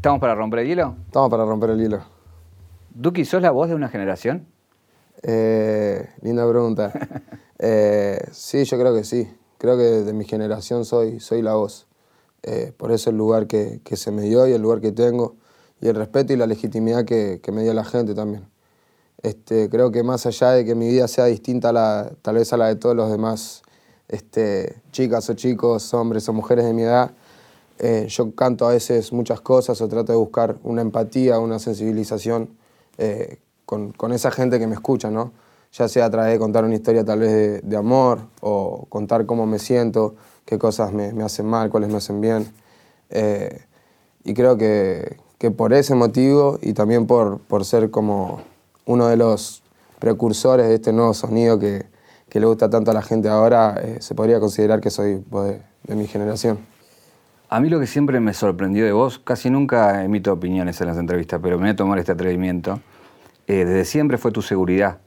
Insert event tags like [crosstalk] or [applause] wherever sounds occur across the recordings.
¿Estamos para romper el hielo? Estamos para romper el hilo. Duki, ¿sos la voz de una generación? Eh, linda pregunta. [laughs] Eh, sí, yo creo que sí. Creo que de mi generación soy, soy la voz. Eh, por eso el lugar que, que se me dio y el lugar que tengo y el respeto y la legitimidad que, que me dio la gente también. Este, creo que más allá de que mi vida sea distinta a la, tal vez a la de todos los demás este, chicas o chicos, hombres o mujeres de mi edad, eh, yo canto a veces muchas cosas o trato de buscar una empatía, una sensibilización eh, con, esa gente que me escucha, ¿no? Ya sea a través de contar una historia tal vez de, amor o contar cómo me siento, qué cosas me, hacen mal, cuáles me hacen bien. Eh, y creo que, que, por ese motivo y también por, por ser como uno de los precursores de este nuevo sonido que, que le gusta tanto a la gente ahora, eh, se podría considerar que soy pues, de mi generación. A mí lo que siempre me sorprendió de vos, casi nunca emito opiniones en las entrevistas, pero me voy a tomar este atrevimiento, eh, desde siempre fue tu seguridad.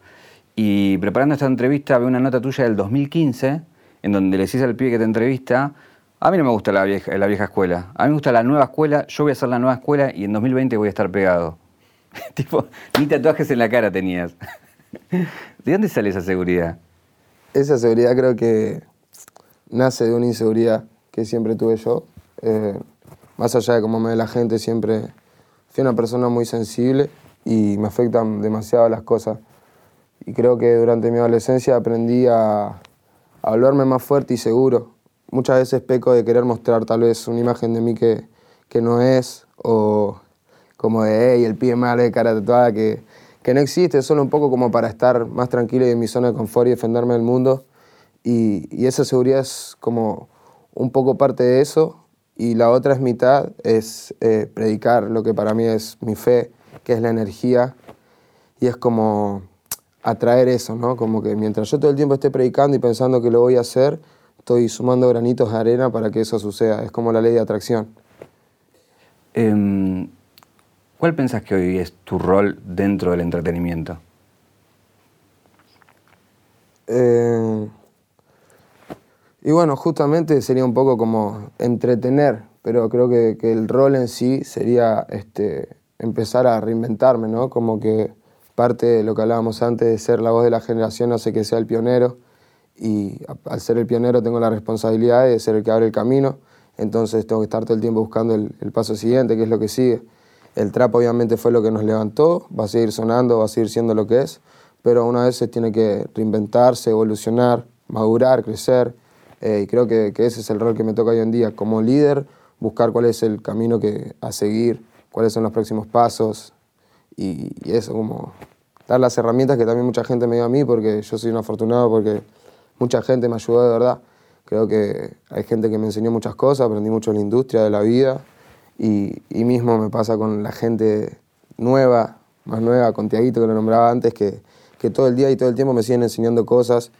Y preparando esta entrevista veo una nota tuya del 2015, en donde le decís al pibe que te entrevista, a mí no me gusta la vieja, la vieja escuela, a mí me gusta la nueva escuela, yo voy a hacer la nueva escuela y en 2020 voy a estar pegado. [laughs] tipo, ni tatuajes en la cara tenías. [laughs] ¿De dónde sale esa seguridad? Esa seguridad creo que nace de una inseguridad que siempre tuve yo, eh, más allá de cómo me ve la gente, siempre fui una persona muy sensible y me afectan demasiado las cosas. Y creo que durante mi adolescencia aprendí a, a hablarme más fuerte y seguro. Muchas veces peco de querer mostrar tal vez una imagen de mí que, que no es, o como de, hey, el pibe malo de cara tatuada, que, que no existe, solo un poco como para estar más tranquilo y en mi zona de confort y defenderme del mundo. Y, y esa seguridad es como un poco parte de eso, y la otra es mitad, es eh, predicar lo que para mí es mi fe, que es la energía, y es como atraer eso, ¿no? Como que mientras yo todo el tiempo esté predicando y pensando que lo voy a hacer, estoy sumando granitos de arena para que eso suceda, es como la ley de atracción. Eh, ¿Cuál pensás que hoy es tu rol dentro del entretenimiento? Eh, y bueno, justamente sería un poco como entretener, pero creo que, que el rol en sí sería este, empezar a reinventarme, ¿no? Como que parte de lo que hablábamos antes de ser la voz de la generación hace que sea el pionero y al ser el pionero tengo la responsabilidad de ser el que abre el camino, entonces tengo que estar todo el tiempo buscando el, el paso siguiente, que es lo que sigue. El trap obviamente fue lo que nos levantó, va a seguir sonando, va a seguir siendo lo que es, pero una vez se tiene que reinventarse, evolucionar, madurar, crecer eh, y creo que, que, ese es el rol que me toca hoy en día. Como líder, buscar cuál es el camino que, a seguir, cuáles son los próximos pasos y, y, eso, como dar las herramientas que también mucha gente me dio a mí, porque yo soy un afortunado, porque mucha gente me ayudó de verdad. Creo que hay gente que me enseñó muchas cosas, aprendí mucho de la industria, de la vida y, y mismo me pasa con la gente nueva, más nueva, con Tiaguito que lo nombraba antes, que, que todo el día y todo el tiempo me siguen enseñando cosas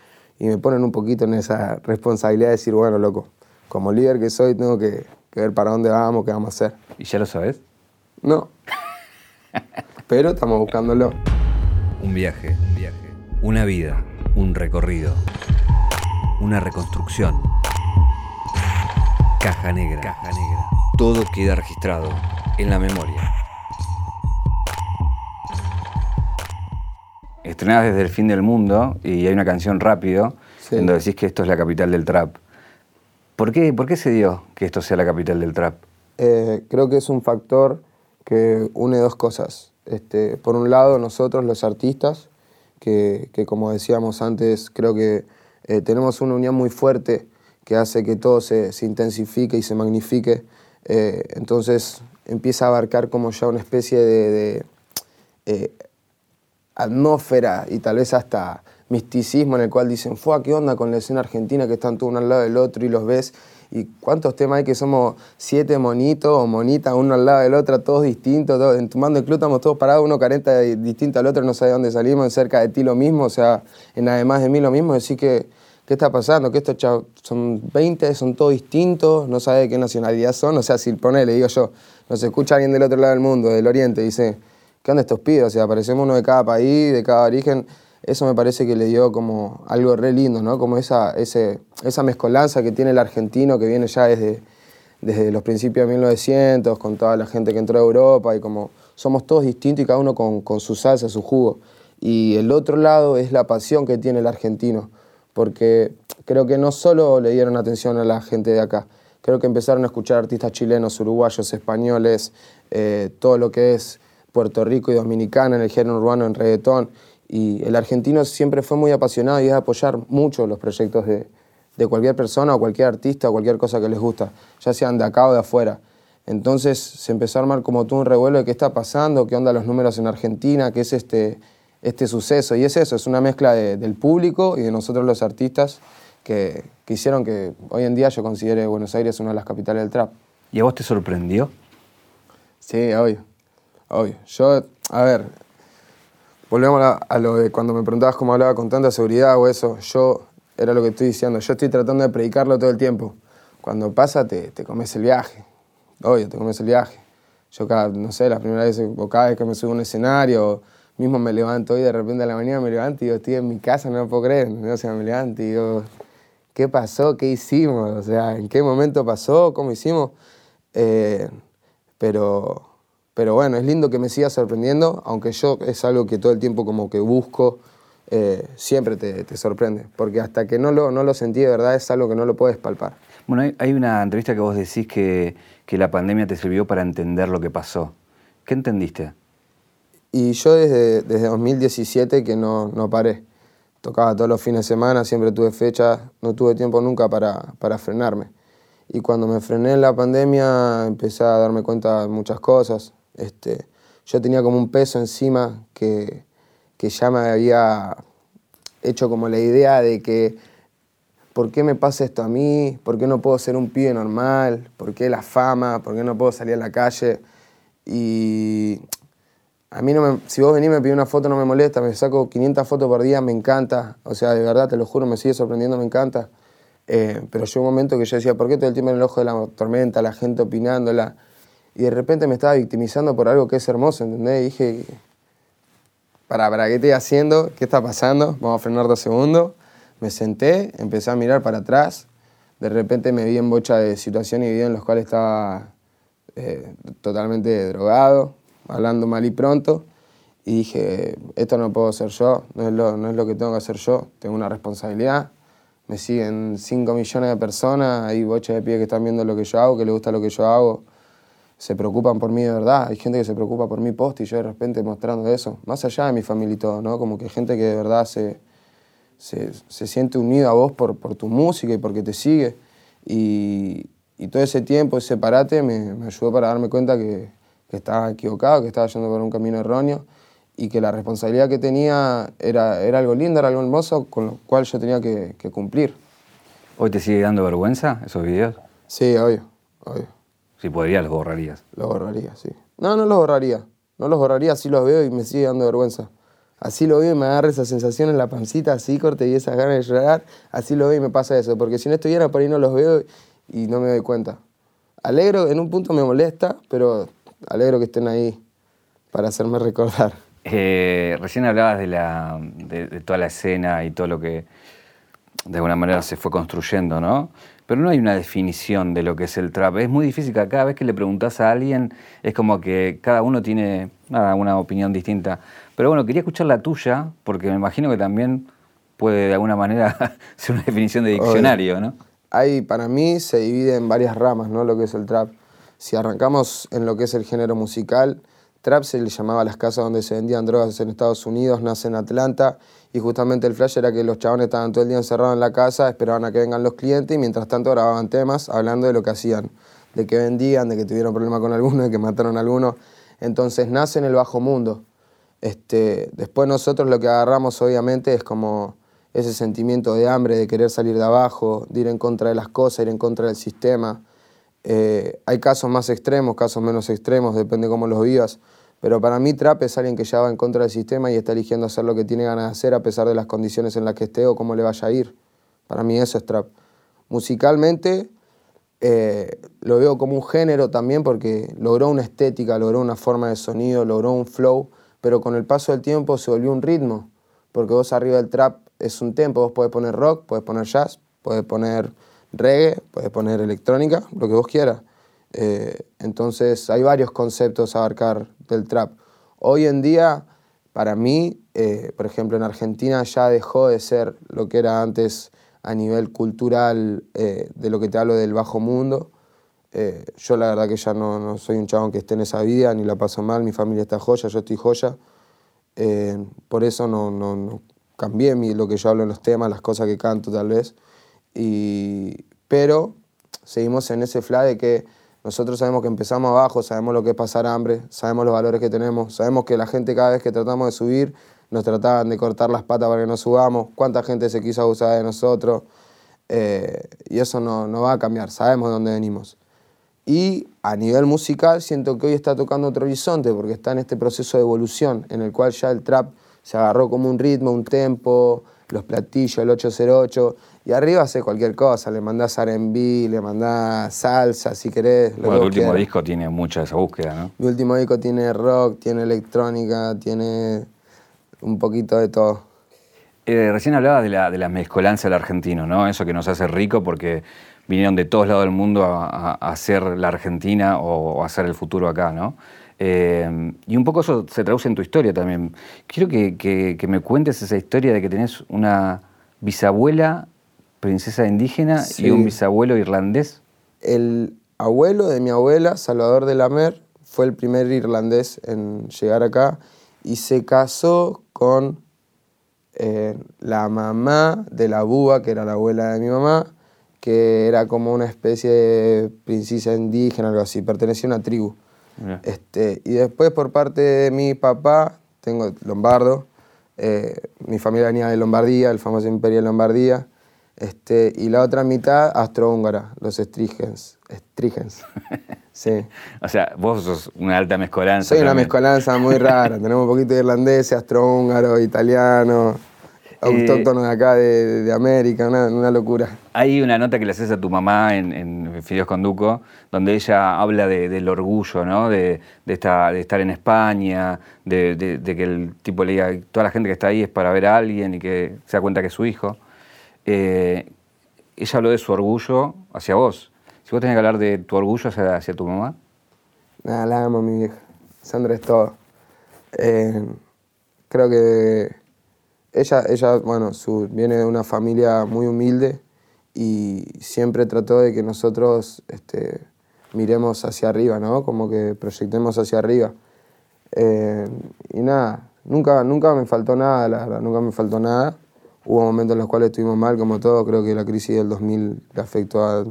y me ponen un poquito en esa responsabilidad de decir, bueno, loco, como líder que soy, tengo que, que ver para dónde vamos, qué vamos a hacer. ¿Y ya lo sabes? No. Pero estamos buscándolo. Un viaje, un viaje. Una vida, un recorrido. Una reconstrucción. Caja negra. Caja negra. Todo queda registrado en la memoria. Estrenada desde el fin del mundo y hay una canción rápido sí. en donde decís que esto es la capital del trap. ¿Por qué, ¿Por qué se dio que esto sea la capital del trap? Eh, creo que es un factor que une dos cosas. Este, por un lado, nosotros los artistas, que, que como decíamos antes, creo que eh, tenemos una unión muy fuerte que hace que todo se, se intensifique y se magnifique. Eh, entonces empieza a abarcar como ya una especie de, de atmósfera y tal vez hasta misticismo en el cual dicen, fue ¿qué onda con la escena argentina que están todos uno al lado del otro y los ves? ¿Y cuántos temas hay que somos siete monitos o monitas uno al lado del otro, todos distintos? Todos, en de club estamos todos parados, uno carenta distinto al otro, no sabe dónde salimos, cerca de ti lo mismo, o sea, en además de mí lo mismo, decir que, ¿qué está pasando? Que estos chavos son 20, son todos distintos, no sabe de qué nacionalidad son, o sea, si pone, le digo yo, nos escucha alguien del otro lado del mundo, del oriente, dice, ¿qué onda estos pibes? O sea, parecemos uno de cada país, de cada origen eso me parece que le dio como algo re lindo, ¿no? Como esa, ese, esa mezcolanza que tiene el argentino que viene ya desde, desde los principios de 1900, con toda la gente que entró a Europa y como somos todos distintos y cada uno con, con su salsa, su jugo. Y el otro lado es la pasión que tiene el argentino, porque creo que no solo le dieron atención a la gente de acá, creo que empezaron a escuchar artistas chilenos, uruguayos, españoles, eh, todo lo que es Puerto Rico y Dominicana en el género urbano, en reggaetón. Y el argentino siempre fue muy apasionado y es apoyar mucho los proyectos de, de cualquier persona o cualquier artista o cualquier cosa que les gusta, ya sean de acá o de afuera. Entonces se empezó a armar como tú un revuelo de qué está pasando, qué onda los números en Argentina, qué es este, este suceso. Y es eso, es una mezcla del público y de nosotros los artistas que, que, hicieron que hoy en día yo considere Buenos Aires una de las capitales del trap. ¿Y a vos te sorprendió? Sí, obvio. Obvio. Yo, a ver, volvemos a, lo de cuando me preguntabas cómo hablaba con tanta seguridad o eso. Yo, era lo que estoy diciendo, yo estoy tratando de predicarlo todo el tiempo. Cuando pasa, te, te comes el viaje. Obvio, te comes el viaje. Yo cada, no sé, las primeras veces, cada vez que me subo a un escenario, mismo me levanto hoy de repente a la mañana me levanto y digo, estoy en mi casa, no lo puedo creer. O sea, me levanto y digo, ¿qué pasó? ¿Qué hicimos? O sea, ¿en qué momento pasó? ¿Cómo hicimos? Eh, pero, pero bueno, es lindo que me siga sorprendiendo, aunque yo es algo que todo el tiempo como que busco, eh, siempre te, te, sorprende, porque hasta que no lo, no lo sentí de verdad es algo que no lo puedes palpar. Bueno, hay, hay una entrevista que vos decís que, que la pandemia te sirvió para entender lo que pasó. ¿Qué entendiste? Y yo desde, desde 2017 que no, no paré. Tocaba todos los fines de semana, siempre tuve fechas, no tuve tiempo nunca para, para frenarme. Y cuando me frené en la pandemia empecé a darme cuenta de muchas cosas. Este, yo tenía como un peso encima que, ya me había hecho como la idea de que ¿por qué me pasa esto a mí? ¿Por qué no puedo ser un pibe normal? ¿Por qué la fama? ¿Por qué no puedo salir a la calle? Y a mí, no me, si vos venís y me pides una foto, no me molesta, me saco 500 fotos por día, me encanta. O sea, de verdad, te lo juro, me sigue sorprendiendo, me encanta. Eh, pero llegó un momento que yo decía, ¿por qué todo el tiempo en el ojo de la tormenta, la gente opinándola? Y de repente me estaba victimizando por algo que es hermoso, ¿entendés? Y dije, para, para, ¿qué estoy haciendo? ¿Qué está pasando? Vamos a frenar dos segundos. Me senté, empecé a mirar para atrás. De repente me vi en bocha de situaciones y videos en los cuales estaba eh, totalmente drogado, hablando mal y pronto, y dije, esto no puedo ser yo, no es, lo, no es lo que tengo que hacer yo, tengo una responsabilidad, me siguen 5 millones de personas, hay boches de pie que están viendo lo que yo hago, que les gusta lo que yo hago, se preocupan por mí de verdad, hay gente que se preocupa por mi post y yo de repente mostrando eso, más allá de mi familia y todo, ¿no? Como que gente que de verdad se, se, se siente unido a vos por, por tu música y porque te sigue. Y, y todo ese tiempo, ese parate, me, me ayudó para darme cuenta que, que estaba equivocado, que estaba yendo por un camino erróneo y que la responsabilidad que tenía era, era algo lindo, era algo hermoso, con lo cual yo tenía que, que cumplir. ¿Hoy te sigue dando vergüenza esos videos? Sí, obvio, obvio. Si podrías, los borrarías. Los borraría, sí. No, no los borraría. No los borraría, así los veo y me sigue dando vergüenza. Así lo veo y me agarra esa sensación en la pancita, así corte y esas ganas de llorar. Así lo veo y me pasa eso. Porque si no estuviera por ahí no los veo y no me doy cuenta. Alegro, en un punto me molesta, pero alegro que estén ahí para hacerme recordar. Eh, recién hablabas de, la, de, de, toda la escena y todo lo que de alguna manera se fue construyendo, ¿no? Pero no hay una definición de lo que es el trap. Es muy difícil que cada vez que le preguntas a alguien es como que cada uno tiene nada, una opinión distinta. Pero bueno, quería escuchar la tuya porque me imagino que también puede de alguna manera [laughs] ser una definición de diccionario, ¿no? Hay, para mí se divide en varias ramas, ¿no? Lo que es el trap. Si arrancamos en lo que es el género musical, trap se le llamaba a las casas donde se vendían drogas en Estados Unidos, nace en Atlanta, y justamente el flash era que los chabones estaban todo el día encerrados en la casa, esperaban a que vengan los clientes y mientras tanto grababan temas hablando de lo que hacían, de que vendían, de que tuvieron problemas con algunos, de que mataron a algunos. Entonces nace en el bajo mundo. Este, después nosotros lo que agarramos obviamente es como ese sentimiento de hambre, de querer salir de abajo, de ir en contra de las cosas, ir en contra del sistema eh, hay casos más extremos, casos menos extremos, depende cómo los vivas. Pero para mí Trap es alguien que ya va en contra del sistema y está eligiendo hacer lo que tiene ganas de hacer a pesar de las condiciones en las que esté o cómo le vaya a ir. Para mí eso es Trap. Musicalmente eh, lo veo como un género también porque logró una estética, logró una forma de sonido, logró un flow, pero con el paso del tiempo se volvió un ritmo. Porque vos arriba del trap es un tempo, vos podés poner rock, podés poner jazz, podés poner reggae, puedes poner electrónica, lo que vos quieras. Eh, entonces hay varios conceptos a abarcar del trap. Hoy en día, para mí, eh, por ejemplo, en Argentina ya dejó de ser lo que era antes a nivel cultural eh, de lo que te hablo del bajo mundo. yo la verdad que ya no, no, soy un chabón que esté en esa vida, ni la paso mal, mi familia está joya, yo estoy joya. por eso no, no, no cambié mi, lo que yo hablo en los temas, las cosas que canto tal vez. Y, pero seguimos en ese fla de que nosotros sabemos que empezamos abajo, sabemos lo que es pasar hambre, sabemos los valores que tenemos, sabemos que la gente cada vez que tratamos de subir nos trataban de cortar las patas para que no subamos, cuánta gente se quiso abusar de nosotros, eh, y eso no, no, va a cambiar, sabemos de dónde venimos. Y a nivel musical siento que hoy está tocando otro horizonte porque está en este proceso de evolución en el cual ya el trap se agarró como un ritmo, un tempo, los platillos, el 808, y arriba hace cualquier cosa, le mandás R&B, le mandás salsa, si querés. Lo bueno, el último disco tiene mucha de esa búsqueda, ¿no? Mi último disco tiene rock, tiene electrónica, tiene un poquito de todo. Eh, recién hablabas de la, de la mezcolanza del argentino, ¿no? Eso que nos hace rico porque vinieron de todos lados del mundo a, hacer la Argentina o, a hacer el futuro acá, ¿no? Eh, y un poco eso se traduce en tu historia también. Quiero que, que me cuentes esa historia de que tenés una bisabuela princesa indígena y un bisabuelo irlandés. El abuelo de mi abuela, Salvador de la Mer, fue el primer irlandés en llegar acá y se casó con eh, la mamá de la búa, que era la abuela de mi mamá, que era como una especie de princesa indígena, algo así, pertenecía a una tribu. Este, y después por parte de mi papá, tengo lombardo, eh, mi familia venía de Lombardía, el famoso imperio de Lombardía, este, y la otra mitad astrohúngara, los Strigens. Strigens. [laughs] Sí. o sea, vos sos una alta mezcolanza. Soy una mezcolanza muy rara. Tenemos un poquito de irlandés, astrohúngaro, italiano, eh, autóctono de acá, de, América, una, locura. Hay una nota que le haces a tu mamá en, en Fideos con Duco, donde ella habla del orgullo, ¿no? De, de, de, estar en España, de, que el tipo le diga, toda la gente que está ahí es para ver a alguien y que se da cuenta que es su hijo. Eh, ella habló de su orgullo hacia vos. Si vos tenés que hablar de tu orgullo hacia, tu mamá. Nada, la amo, mi vieja. Sandra es todo. Eh, creo que ella, ella bueno, viene de una familia muy humilde y siempre trató de que nosotros este, miremos hacia arriba, ¿no? Como que proyectemos hacia arriba. Eh, y nada, nunca, nunca me faltó nada, la verdad, nunca me faltó nada. Hubo momentos en los cuales estuvimos mal, como todo. Creo que la crisis del 2000 le afectó a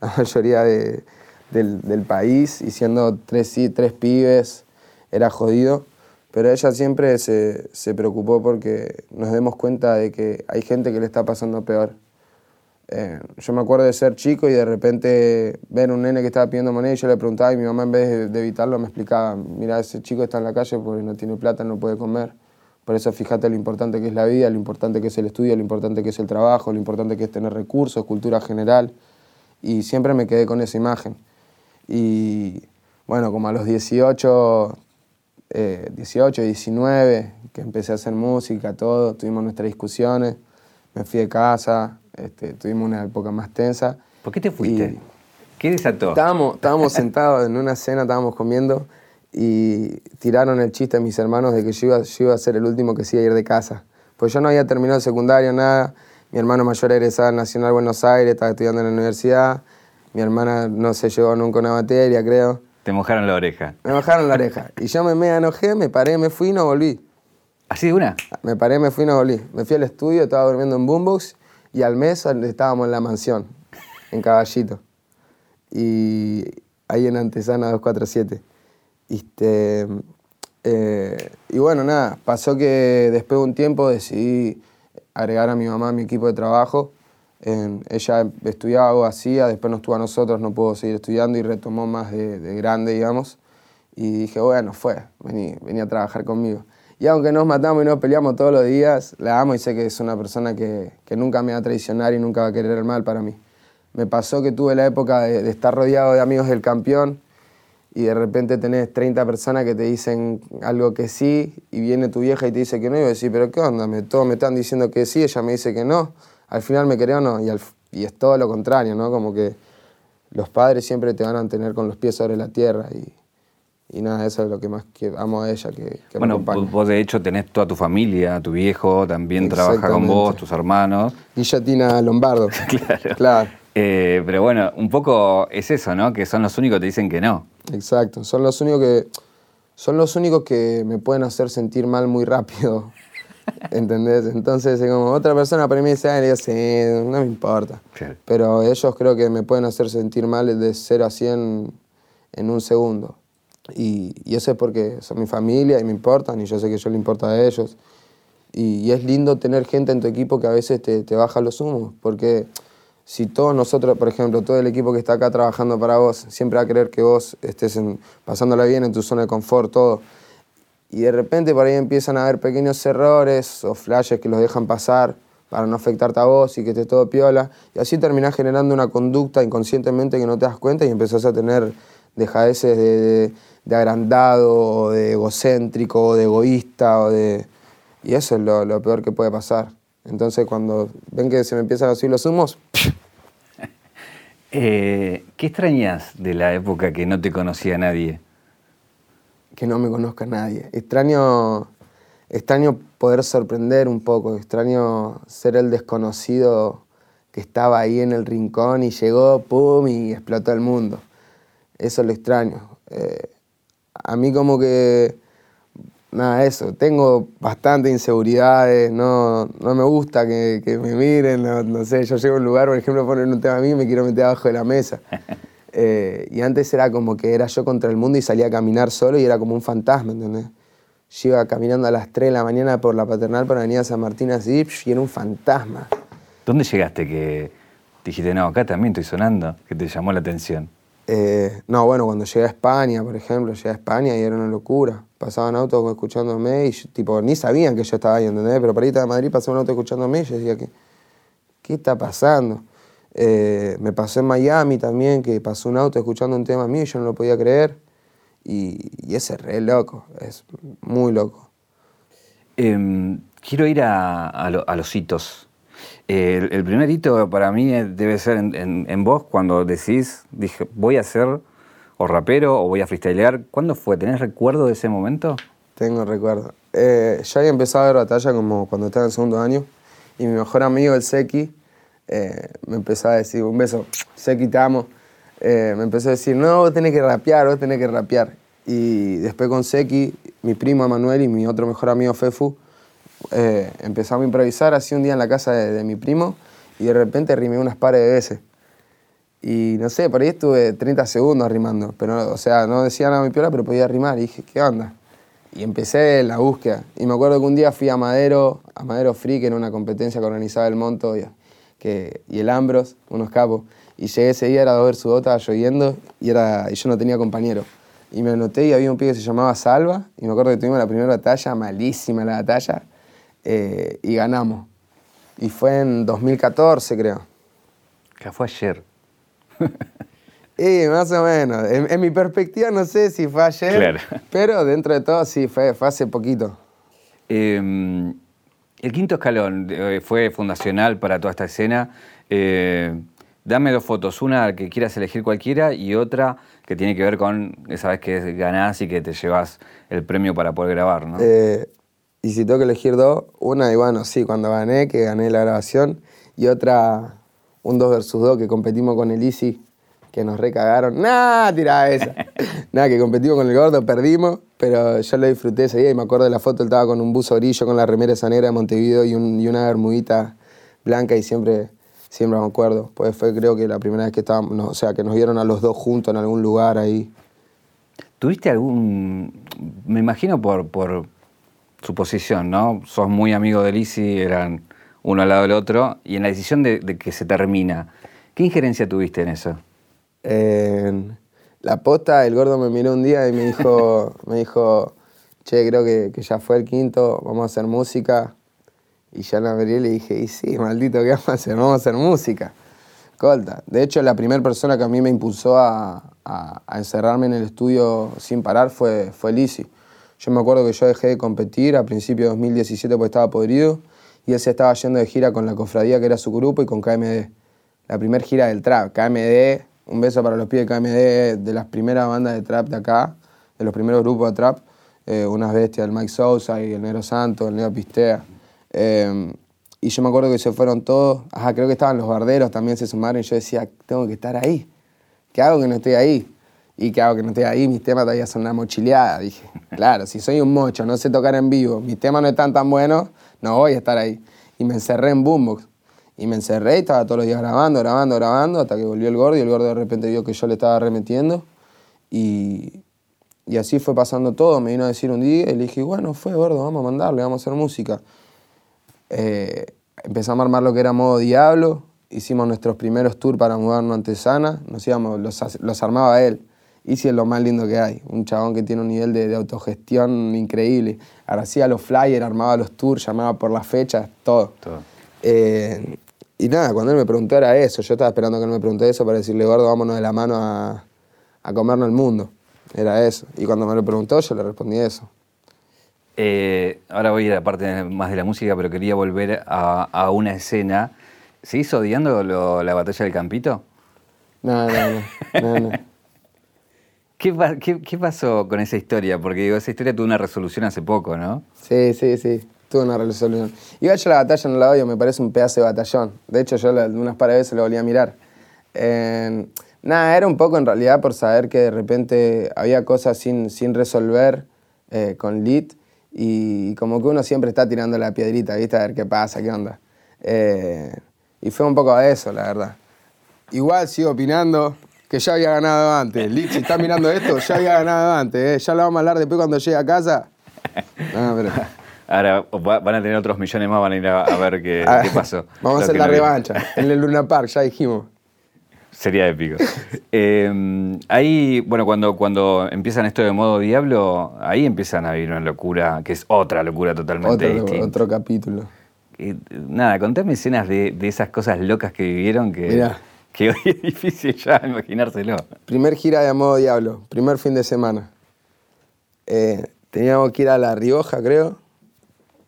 la [laughs] mayoría de, del, país y siendo tres, tres pibes era jodido. Pero ella siempre se, se, preocupó porque nos demos cuenta de que hay gente que le está pasando peor. Eh, yo me acuerdo de ser chico y de repente ver un nene que estaba pidiendo moneda y yo le preguntaba y mi mamá en vez de, de evitarlo me explicaba, mira, ese chico está en la calle porque no tiene plata, no puede comer. Por eso fíjate lo importante que es la vida, lo importante que es el estudio, lo importante que es el trabajo, lo importante que es tener recursos, cultura general. Y siempre me quedé con esa imagen. Y bueno, como a los 18, 18, 19, que empecé a hacer música, todo, tuvimos nuestras discusiones, me fui de casa, este, tuvimos una época más tensa. ¿Por qué te fuiste? ¿Qué desató? Estábamos, estábamos sentados en una cena, estábamos comiendo y tiraron el chiste a mis hermanos de que yo iba, yo iba a ser el último que se iba a ir de casa. Pues yo no había terminado el secundario, nada. Mi hermano mayor egresaba al Nacional Buenos Aires, estaba estudiando en la universidad. Mi hermana no se llevó nunca una materia, creo. Te mojaron la oreja. Me mojaron la oreja. Y yo me, me enojé, me paré, me fui y no volví. ¿Así de una? Me paré, me fui y no volví. Me fui al estudio, estaba durmiendo en Boombox y al mes estábamos en la mansión, en Caballito. Y ahí en Antesana 247. Este, eh, y bueno, nada, pasó que después de un tiempo decidí agregar a mi mamá a mi equipo de trabajo. ella estudiaba algo hacía, después nos tuvo a nosotros, no pudo seguir estudiando y retomó más de, grande, digamos. Y dije, bueno, fue, vení, vení a trabajar conmigo. Y aunque nos matamos y nos peleamos todos los días, la amo y sé que es una persona que, que, nunca me va a traicionar y nunca va a querer el mal para mí. Me pasó que tuve la época de, de estar rodeado de amigos del campeón y de repente tenés 30 personas que te dicen algo que sí y viene tu vieja y te dice que no y vos decís, pero ¿qué onda? Me, todos me están diciendo que sí, ella me dice que no, al final me creo no y, y es todo lo contrario, ¿no? Como que los padres siempre te van a tener con los pies sobre la tierra y, y nada, eso es lo que más que amo a ella. Que, que bueno, vos de hecho tenés toda tu familia, tu viejo también trabaja con vos, tus hermanos. Guillatina Lombardo. [laughs] claro. claro. Eh, pero bueno, un poco es eso, ¿no? Que son los únicos que te dicen que no. Exacto, son los únicos que, son los únicos que me pueden hacer sentir mal muy rápido. [laughs] ¿Entendés? Entonces, como otra persona para mí dice, ah, yo, sí, no me importa. Pero ellos creo que me pueden hacer sentir mal de 0 a 100 en un segundo. Y, y, eso es porque son mi familia y me importan y yo sé que yo le importa a ellos. Y, es lindo tener gente en tu equipo que a veces te, te, baja los humos, porque si todos nosotros, por ejemplo, todo el equipo que está acá trabajando para vos, siempre va a querer que vos estés en, pasándola bien en tu zona de confort, todo. Y de repente por ahí empiezan a haber pequeños errores o flashes que los dejan pasar para no afectarte a vos y que esté todo piola. Y así terminás generando una conducta inconscientemente que no te das cuenta y empezás a tener dejadeces de de agrandado, o de egocéntrico, o de egoísta, o de... Y eso es lo, peor que puede pasar. Entonces cuando ven que se me empiezan a subir los humos... Eh, ¿Qué extrañas de la época que no te conocía nadie? Que no me conozca nadie. Extraño, extraño poder sorprender un poco, extraño ser el desconocido que estaba ahí en el rincón y llegó, pum, y explotó el mundo. Eso lo extraño. Eh, a mí como que, nada, eso, tengo bastantes inseguridades, no, no me gusta que, me miren, no, sé, yo llego a un lugar, por ejemplo, ponen un tema a mí y me quiero meter abajo de la mesa. [laughs] Eh, y antes era como que era yo contra el mundo y salía a caminar solo y era como un fantasma, ¿entendés? Yo iba caminando a las 3 de la mañana por la paternal por Avenida San Martín así y era un fantasma. ¿Dónde llegaste que dijiste, no, acá también estoy sonando, que te llamó la atención? Eh, no, bueno, cuando llegué a España, por ejemplo, llegué a España y era una locura. Pasaban autos escuchándome y tipo, ni sabían que yo estaba ahí, ¿entendés? Pero para ir a Madrid pasaba un auto escuchándome y yo decía, ¿qué, qué está pasando? Eh, me pasó en Miami también, que pasó un auto escuchando un tema mío y yo no lo podía creer. Y, ese es re loco, es muy loco. Em, quiero ir a, a los hitos el, primer hito para mí debe ser en, vos cuando decís, dije, voy a ser o rapero o voy a freestylear. ¿Cuándo fue? ¿Tenés recuerdo de ese momento? Tengo recuerdo. Eh, había empezado a ver batalla como cuando estaba en segundo año y mi mejor amigo, el Seki, eh, me empezó a decir, un beso, Seki te amo. Eh, me empezó a decir, no, vos tenés que rapear, vos tenés que rapear. Y después con Seki, mi primo Emanuel y mi otro mejor amigo Fefu, eh, empezamos a improvisar así un día en la casa de, mi primo y de repente rimé unas pares de veces. Y no sé, por ahí estuve 30 segundos rimando, pero, o sea, no decía nada mi piola, pero podía rimar. Y dije, ¿qué onda? Y empecé la búsqueda. Y me acuerdo que un día fui a Madero, a Madero Free, que era una competencia que organizaba el Monto y, que, y el Ambros, unos capos. Y llegué ese día, era ver su estaba lloviendo y, y yo no tenía compañero. Y me anoté y había un pibe que se llamaba Salva. Y me acuerdo que tuvimos la primera batalla, malísima la batalla. Eh, y ganamos. Y fue en 2014, creo. Que fue ayer. [laughs] y más o menos. En, mi perspectiva no sé si fue ayer, pero dentro de todo sí, fue, fue hace poquito. Em, el quinto escalón eh, fue fundacional para toda esta escena. Eh, dame dos fotos, una que quieras elegir cualquiera y otra que tiene que ver con esa vez que ganás y que te llevas el premio para poder grabar, ¿no? Y si tengo que elegir dos, una, y bueno, sí, cuando gané, que gané la grabación, y otra, un 2 versus 2, que competimos con el Easy, que nos recagaron. ¡Nah! Tirá esa. [laughs] Nada, que competimos con el gordo, perdimos, pero yo lo disfruté ese día y me acuerdo de la foto, él estaba con un buzo grillo, con la remera sanera de Montevideo y, y una bermudita blanca y siempre, siempre me acuerdo. Pues fue creo que la primera vez que estábamos, o sea, que nos vieron a los dos juntos en algún lugar ahí. ¿Tuviste algún, me imagino por, por su posición, ¿no? Sos muy amigo de Lisi, eran uno al lado del otro, y en la decisión de, que se termina, ¿qué injerencia tuviste en eso? En la posta, el gordo me miró un día y me dijo, [laughs] me dijo che, creo que, ya fue el quinto, vamos a hacer música. Y ya la y le dije, y sí, maldito, ¿qué vamos a hacer? Vamos a hacer música. Colta. De hecho, la primera persona que a mí me impulsó a, encerrarme en el estudio sin parar fue, fue Lisi. Yo me acuerdo que yo dejé de competir a principios de 2017 porque estaba podrido y él se estaba yendo de gira con la cofradía que era su grupo y con KMD. La primera gira del trap, KMD, Un beso para los pibes de KMD, de las primeras bandas de trap de acá, de los primeros grupos de trap. Eh, unas bestias, el Mike Sousa y el Negro Santo, el Negro Pistea. Eh, y yo me acuerdo que se fueron todos, ajá, creo que estaban los barderos, también se sumaron y yo decía, tengo que estar ahí. ¿Qué hago que no estoy ahí? ¿Y qué hago que no estoy ahí? Mis temas todavía son una mochileada. Dije, claro, si soy un mocho, no sé tocar en vivo, mis temas no están tan buenos, no voy a estar ahí. Y me encerré en Boombox. Y me encerré y estaba todos los días grabando, grabando, grabando, hasta que volvió el gordo y el gordo de repente vio que yo le estaba remetiendo. Y, y así fue pasando todo. Me vino a decir un día y le dije, bueno, fue gordo, vamos a mandarle, vamos a hacer música. Eh, empezamos a armar lo que era modo Diablo, hicimos nuestros primeros tours para mudarnos ante Sana, nos íbamos, los, los armaba él. Easy es lo más lindo que hay, un chabón que tiene un nivel de, autogestión increíble. Ahora hacía los flyers, armaba los tours, llamaba por las fechas, todo. Eh, y nada, cuando él me preguntó era eso, yo estaba esperando que él me preguntara eso para decirle, gordo, vámonos de la mano a, a comernos el mundo. Era eso. Y cuando me lo preguntó, yo le respondí eso. Eh, ahora voy a ir a la parte más de la música, pero quería volver a, una escena. ¿Se odiando la batalla del Campito? No, no, no. no, [laughs] ¿Qué, pasó con esa historia? Porque esa historia tuvo una resolución hace poco, ¿no? Sí, sí, sí. Tuvo una resolución. Igual yo la batalla no la odio, me parece un pedazo de batallón. De hecho, yo unas par de veces lo volví a mirar. nada, era un poco en realidad por saber que de repente había cosas sin, sin resolver eh, con Lit y como que uno siempre está tirando la piedrita, ¿viste? A ver qué pasa, qué onda. Eh, y fue un poco a eso, la verdad. Igual sigo opinando que ya había ganado antes. Lich, si está mirando esto, ya había ganado antes. ¿eh? Ya lo vamos a hablar después cuando llegue a casa. Ahora van a tener otros millones más, van a ir a, ver qué, ah, pasó. [laughs] Vamos a hacer la revancha en el Luna Park, ya dijimos. Sería épico. Em, ahí, bueno, cuando, cuando empiezan esto de modo diablo, ahí empiezan a vivir una locura, que es otra locura totalmente otro, distinta. Otro capítulo. nada, contame escenas de, esas cosas locas que vivieron que, que hoy es difícil ya imaginárselo. Primer gira de modo diablo, primer fin de semana. Eh, teníamos que ir a La Rioja, creo.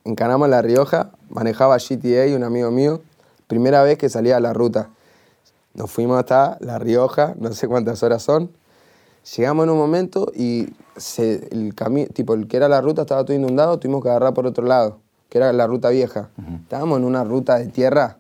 Encanamos La Rioja, manejaba GTA, un amigo mío. Primera vez que salía a la ruta nos fuimos hasta La Rioja, no sé cuántas horas son. Llegamos en un momento y el camino, tipo, el que era la ruta estaba todo inundado, tuvimos que agarrar por otro lado, que era la ruta vieja. Estábamos en una ruta de tierra,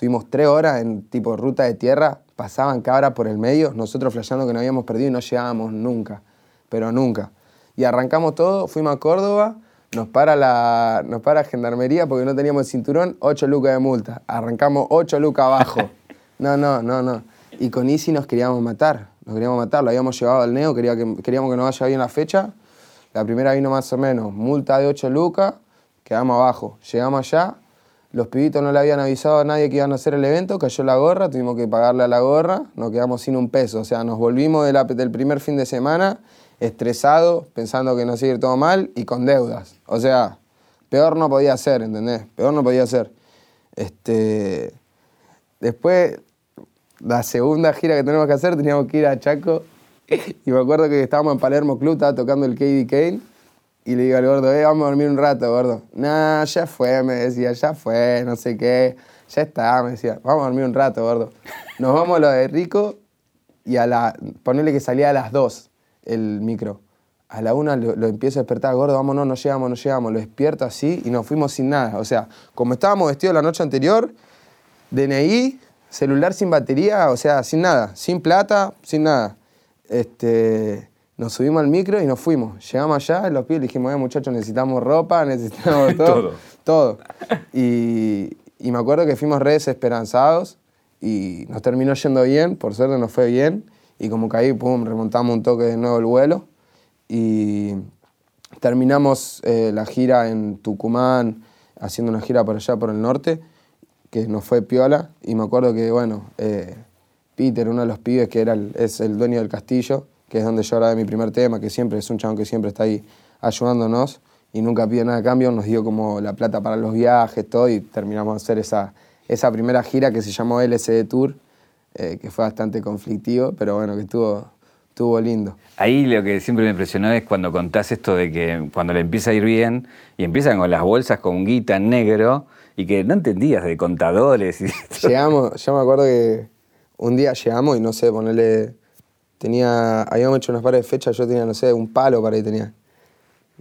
tuvimos tres horas en tipo ruta de tierra, pasaban cabras por el medio, nosotros flasheando que no habíamos perdido y no llegábamos nunca, pero nunca. Y arrancamos todo, fuimos a Córdoba, nos para la nos para Gendarmería porque no teníamos el cinturón, 8 lucas de multa. Arrancamos 8 lucas abajo. [laughs] No, no, no, no. Y con Isi nos queríamos matar, nos queríamos matar, lo habíamos llevado al Neo, quería que, queríamos que nos vaya bien la fecha. La primera vino más o menos, multa de 8 lucas, quedamos abajo. Llegamos allá, los pibitos no le habían avisado a nadie que iban a hacer el evento, cayó la gorra, tuvimos que pagarle a la gorra, nos quedamos sin un peso. O sea, nos volvimos del primer fin de semana estresados, pensando que nos iba a ir todo mal y con deudas. O sea, peor no podía ser, ¿entendés? Peor no podía ser. Este, después la segunda gira que tenemos que hacer teníamos que ir a Chaco. [laughs] Y me acuerdo que estábamos en Palermo Club, estaba tocando el KD Kane. Y le digo al gordo, eh, vamos a dormir un rato, gordo. Nah, ya fue, me decía, ya fue, no sé qué. Ya está, me decía, vamos a dormir un rato, gordo. Nos vamos a lo de Rico y a la. Ponerle que salía a las 2 el micro. A la una lo, empiezo a despertar, gordo, vámonos, no llegamos, no llegamos. Lo despierto así y nos fuimos sin nada. O sea, como estábamos vestidos la noche anterior, DNI, celular sin batería, o sea, sin nada, sin plata, sin nada. Este, nos subimos al micro y nos fuimos. Llegamos allá, los pibes dijimos, muchachos, necesitamos ropa, [laughs] necesitamos [laughs] todo. todo. Y, me acuerdo que fuimos re desesperanzados y nos terminó yendo bien, por suerte nos fue bien. Y como que ahí, pum, remontamos un toque de nuevo el vuelo. Y terminamos eh, la gira en Tucumán, haciendo una gira por allá, por el norte que nos fue piola. Y me acuerdo que, bueno, eh, Peter, uno de los pibes que era es el dueño del castillo, que es donde yo grabé mi primer tema, que siempre es un chabón que siempre está ahí ayudándonos y nunca pide nada a cambio, nos dio como la plata para los viajes, todo, y terminamos de hacer esa, esa primera gira que se llamó LSD Tour, eh, que fue bastante conflictivo, pero bueno, que estuvo, estuvo lindo. Ahí lo que siempre me impresionó es cuando contás esto de que cuando le empieza a ir bien y empiezan con las bolsas con guita en negro, y que no entendías de contadores. Y [laughs] Llegamos, yo me acuerdo que un día llegamos y no sé, ponerle. Tenía. Habíamos hecho unas pares de fechas, yo tenía, no sé, un palo para ahí tenía.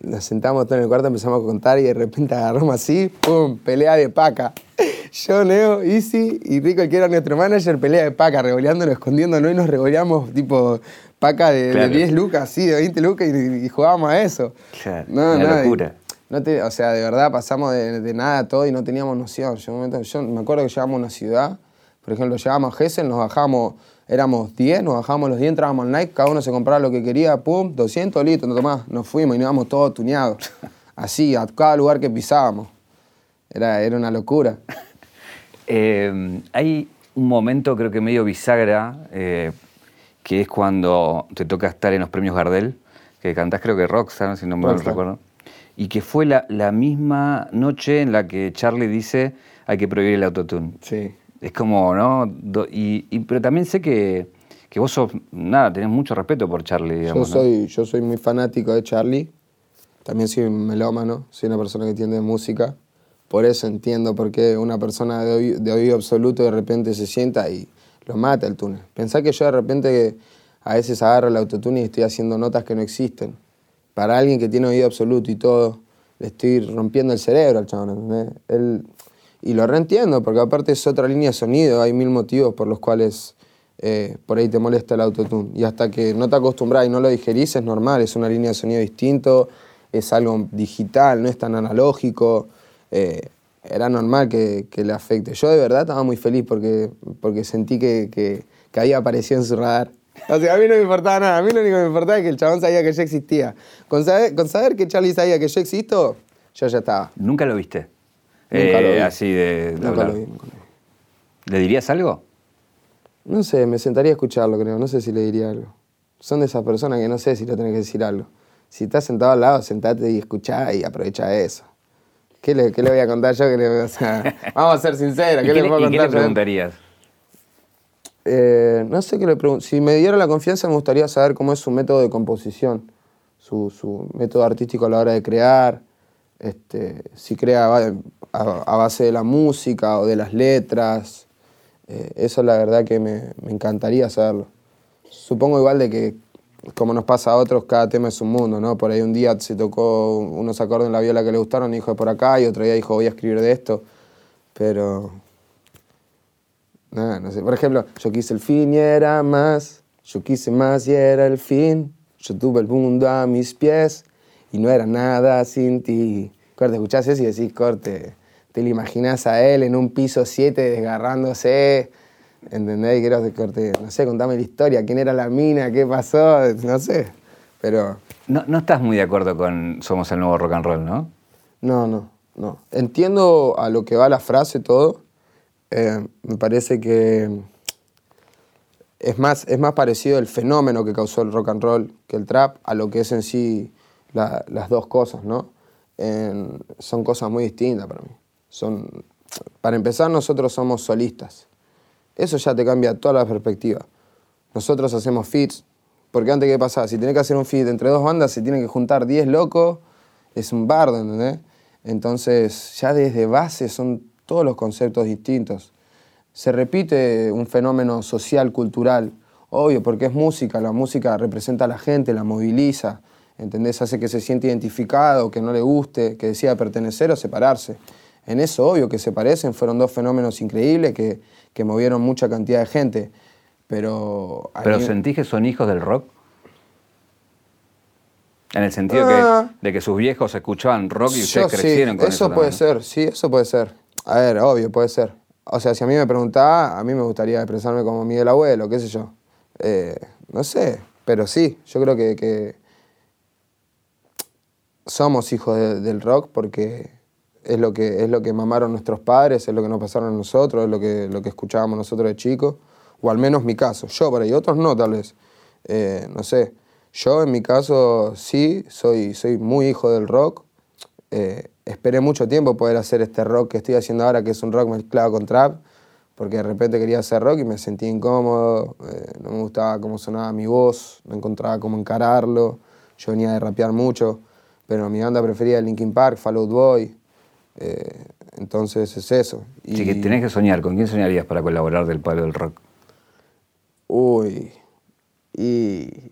Nos sentamos todos en el cuarto, empezamos a contar y de repente agarramos así, ¡pum! Pelea de paca. [laughs] Yo, Neo, Easy y Rico, que era nuestro manager, pelea de paca, revoleándonos, escondiéndonos y nos revoleamos tipo paca de, de 10 lucas, sí, de 20 lucas y, y jugábamos a eso. Claro, No, una no, locura. No te, o sea, de verdad pasamos de, de nada a todo y no teníamos noción. Yo, me acuerdo que llegábamos a una ciudad, por ejemplo, llegábamos a Gessel, nos bajamos, éramos 10, nos bajábamos los 10, entrábamos al Nike, cada uno se compraba lo que quería, pum, 200 litros, no tomás, nos fuimos y nos íbamos todos tuneados. [laughs] Así, a cada lugar que pisábamos. Era, era una locura. [laughs] Eh, hay un momento, creo que medio bisagra, eh, que es cuando te toca estar en los premios Gardel, que cantás creo que Rockstar, si no me Rockstar. recuerdo, y que fue la, la misma noche en la que Charlie dice hay que prohibir el autotune. Sí. Es como, ¿no? Y, y- pero también sé que, que vos sos, nada, tenés mucho respeto por Charlie, Yo digamos, ¿no? soy, yo soy muy fanático de Charlie. También soy un melómano, soy una persona que entiende música. Por eso entiendo por qué una persona de oído, de oído absoluto de repente se sienta y lo mata el túnel. Pensá que yo de repente a veces agarro el autotune y estoy haciendo notas que no existen. Para alguien que tiene oído absoluto y todo, le estoy rompiendo el cerebro al chabón, ¿entendés? Él, y lo reentiendo, porque aparte es otra línea de sonido, hay mil motivos por los cuales eh, por ahí te molesta el autotune. Y hasta que no te acostumbras y no lo digerís es normal, es una línea de sonido distinto, es algo digital, no es tan analógico. eh, era normal que, que le afecte. Yo de verdad estaba muy feliz porque, porque sentí que, que, que había aparecido en su radar. O sea, a mí no me importaba nada, a mí lo único que me importaba es que el chabón sabía que yo existía. Con saber, con saber que Charlie sabía que yo existo, yo ya estaba. ¿Nunca lo viste? Nunca lo vi. Así de, de Nunca hablar. lo vi, nunca lo vi. ¿Le dirías algo? No sé, me sentaría a escucharlo, creo. No sé si le diría algo. Son de esas personas que no sé si le tenés que decir algo. Si estás sentado al lado, sentate y escuchá y aprovecha eso. ¿Qué le, qué le voy a contar yo? le- o sea, [laughs] vamos a ser sinceros, ¿Y ¿qué, le puedo y qué le preguntarías? Eh, no sé qué le pregunto. Si me diera la confianza, me gustaría saber cómo es su método de composición, su, su método artístico a la hora de crear, este, si crea a, base de la música o de las letras. Eh, eso la verdad que me, me encantaría saberlo. Supongo igual de que, como nos pasa a otros, cada tema es un mundo, ¿no? Por ahí un día se tocó unos acordes en la viola que le gustaron y dijo por acá, y otro día dijo voy a escribir de esto. Pero no, no sé. Por ejemplo, yo quise el fin y era más. Yo quise más y era el fin. Yo tuve el mundo a mis pies y no era nada sin ti. Corte, escuchás eso y decís, corte, te lo imaginás a él en un piso 7 desgarrándose. ¿Entendés? Creo que corte, no sé, contame la historia. ¿Quién era la mina? ¿Qué pasó? No sé. Pero No, no estás muy de acuerdo con Somos el nuevo rock and roll, ¿no? No, no, no. Entiendo a lo que va la frase todo. Eh, me parece que es más, es más parecido el fenómeno que causó el rock and roll que el trap a lo que es en sí la- las dos cosas, ¿no? Son cosas muy distintas para mí. Son, para empezar, nosotros somos solistas. Eso ya te cambia toda la perspectiva. Nosotros hacemos feats, porque antes, ¿qué pasaba? Si tenés que hacer un feat entre dos bandas, se tienen que juntar 10 locos, es un bardo, ¿entendés? Entonces, ya desde base son todos los conceptos distintos. Se repite un fenómeno social, cultural, obvio, porque es música, la música representa a la gente, la moviliza, ¿entendés? Hace que se siente identificado, que no le guste, que decida pertenecer o separarse. En eso, obvio, que se parecen, fueron dos fenómenos increíbles que, que movieron mucha cantidad de gente, pero... ¿Pero mí- sentís que son hijos del rock? En el sentido Ah. que, de que sus viejos escuchaban rock y ustedes crecieron sí, con eso eso. puede también, ser, sí, eso puede ser. A ver, obvio, puede ser. O sea, si a mí me preguntaba, a mí me gustaría expresarme como Miguel Abuelo, qué sé yo. Eh, no sé, pero sí, yo creo que, que somos hijos de- del rock porque es lo, que, es lo que mamaron nuestros padres, es lo que nos pasaron a nosotros, es lo que, lo que escuchábamos nosotros de chicos, o al menos mi caso. Yo por ahí, otros no, tal vez. Eh, no sé. Yo en mi caso sí, soy, soy muy hijo del rock. Eh, esperé mucho tiempo poder hacer este rock que estoy haciendo ahora, que es un rock mezclado con trap, porque de repente quería hacer rock y me sentí incómodo, eh, no me gustaba cómo sonaba mi voz, no encontraba cómo encararlo. Yo venía de rapear mucho, pero mi banda preferida es Linkin Park, Fall Out Boy. eh, entonces es eso. Así que tenés que soñar. ¿Con quién soñarías para colaborar del palo del rock? Uy. Y.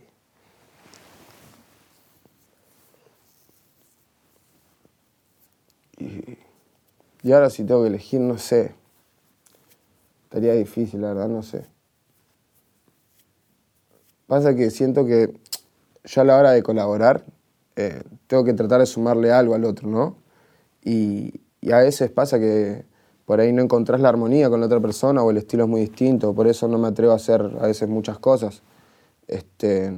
Y, ahora si tengo que elegir, no sé. Estaría difícil, la verdad, no sé. Pasa que siento que yo a la hora de colaborar eh, tengo que tratar de sumarle algo al otro, ¿no? Y, y, a veces pasa que por ahí no encontrás la armonía con la otra persona o el estilo es muy distinto, por eso no me atrevo a hacer a veces muchas cosas. Este,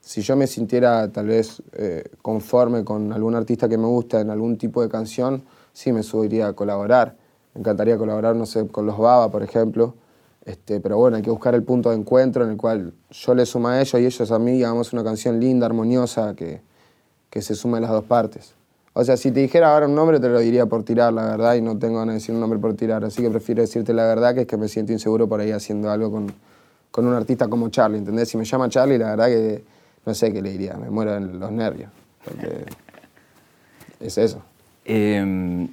si yo me sintiera tal vez eh, conforme con algún artista que me gusta en algún tipo de canción, sí me subiría a colaborar. Me encantaría colaborar, no sé, con los Baba, por ejemplo. Este, pero bueno, hay que buscar el punto de encuentro en el cual yo le sumo a ellos y ellos a mí, hagamos una canción linda, armoniosa, que, que se sume las dos partes. O sea, si te dijera ahora un nombre, te lo diría por tirar, la verdad, y no tengo ganas de decir un nombre por tirar. Así que prefiero decirte la verdad, que es que me siento inseguro por ahí haciendo algo con, con un artista como Charlie, ¿entendés? Si me llama Charlie, la verdad que no sé qué le diría, me muero en los nervios. Porque [laughs] es eso. Em,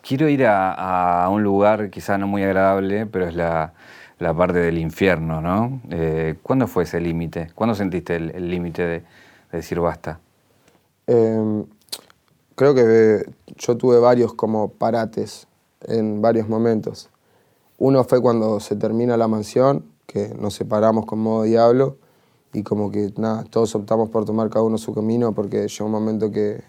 quiero ir a, un lugar quizá no muy agradable, pero es la, parte del infierno, ¿no? Eh, ¿Cuándo fue ese límite? ¿Cuándo sentiste el límite de, decir basta? Em, creo que yo tuve varios como parates en varios momentos. Uno fue cuando se termina la mansión, que nos separamos con modo diablo y como que nada, todos optamos por tomar cada uno su camino porque llega un momento que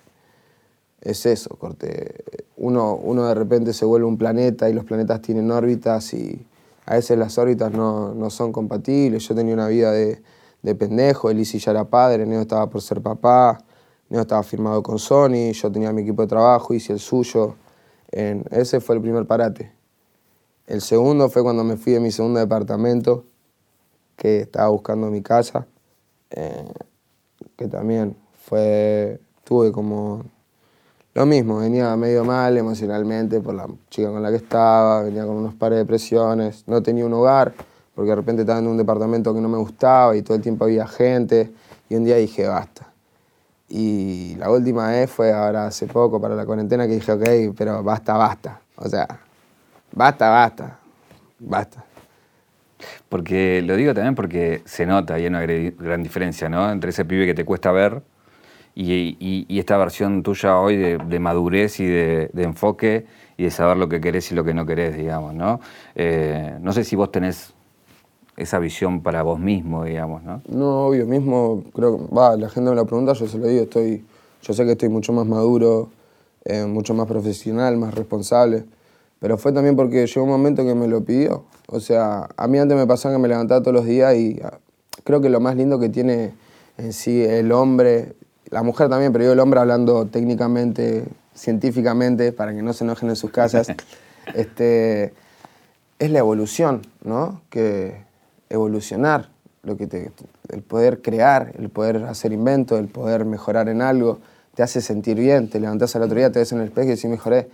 es eso, corte. Uno, uno de repente se vuelve un planeta y los planetas tienen órbitas y a veces las órbitas no, no son compatibles. Yo tenía una vida de, de pendejo, Elisi ya era padre, Neo estaba por ser papá, Neo estaba firmado con Sony, yo tenía mi equipo de trabajo, hice el suyo. Ese fue el primer parate. El segundo fue cuando me fui de mi segundo departamento, que estaba buscando mi casa, eh, que también fue, tuve como lo mismo, venía medio mal emocionalmente por la chica con la que estaba, venía con unos pares de presiones, no tenía un hogar, porque de repente estaba en un departamento que no me gustaba y todo el tiempo había gente, y un día dije, basta. Y la última vez fue ahora hace poco para la cuarentena que dije, ok, pero basta, basta. O sea, Basta, basta, basta. Porque lo digo también porque se nota, hay una gran diferencia, ¿no? Entre ese pibe que te cuesta ver y, esta versión tuya hoy de, madurez y de, enfoque y de saber lo que querés y lo que no querés, digamos, ¿no? Eh, no sé si vos tenés esa visión para vos mismo, digamos, ¿no? No, obvio, mismo, creo que, va, la gente me lo pregunta, yo se lo digo, estoy, yo sé que estoy mucho más maduro, eh, mucho más profesional, más responsable. Pero fue también porque llegó un momento que me lo pidió. O sea, a mí antes me pasaba que me levantaba todos los días y ah, creo que lo más lindo que tiene en sí el hombre, la mujer también, pero yo el hombre hablando técnicamente, científicamente, para que no se enojen en sus casas, [laughs] este, es la evolución, ¿no? Que evolucionar, lo que el poder crear, el poder hacer inventos, el poder mejorar en algo, te hace sentir bien, te levantás al otro día, te ves en el espejo y decís, mejoré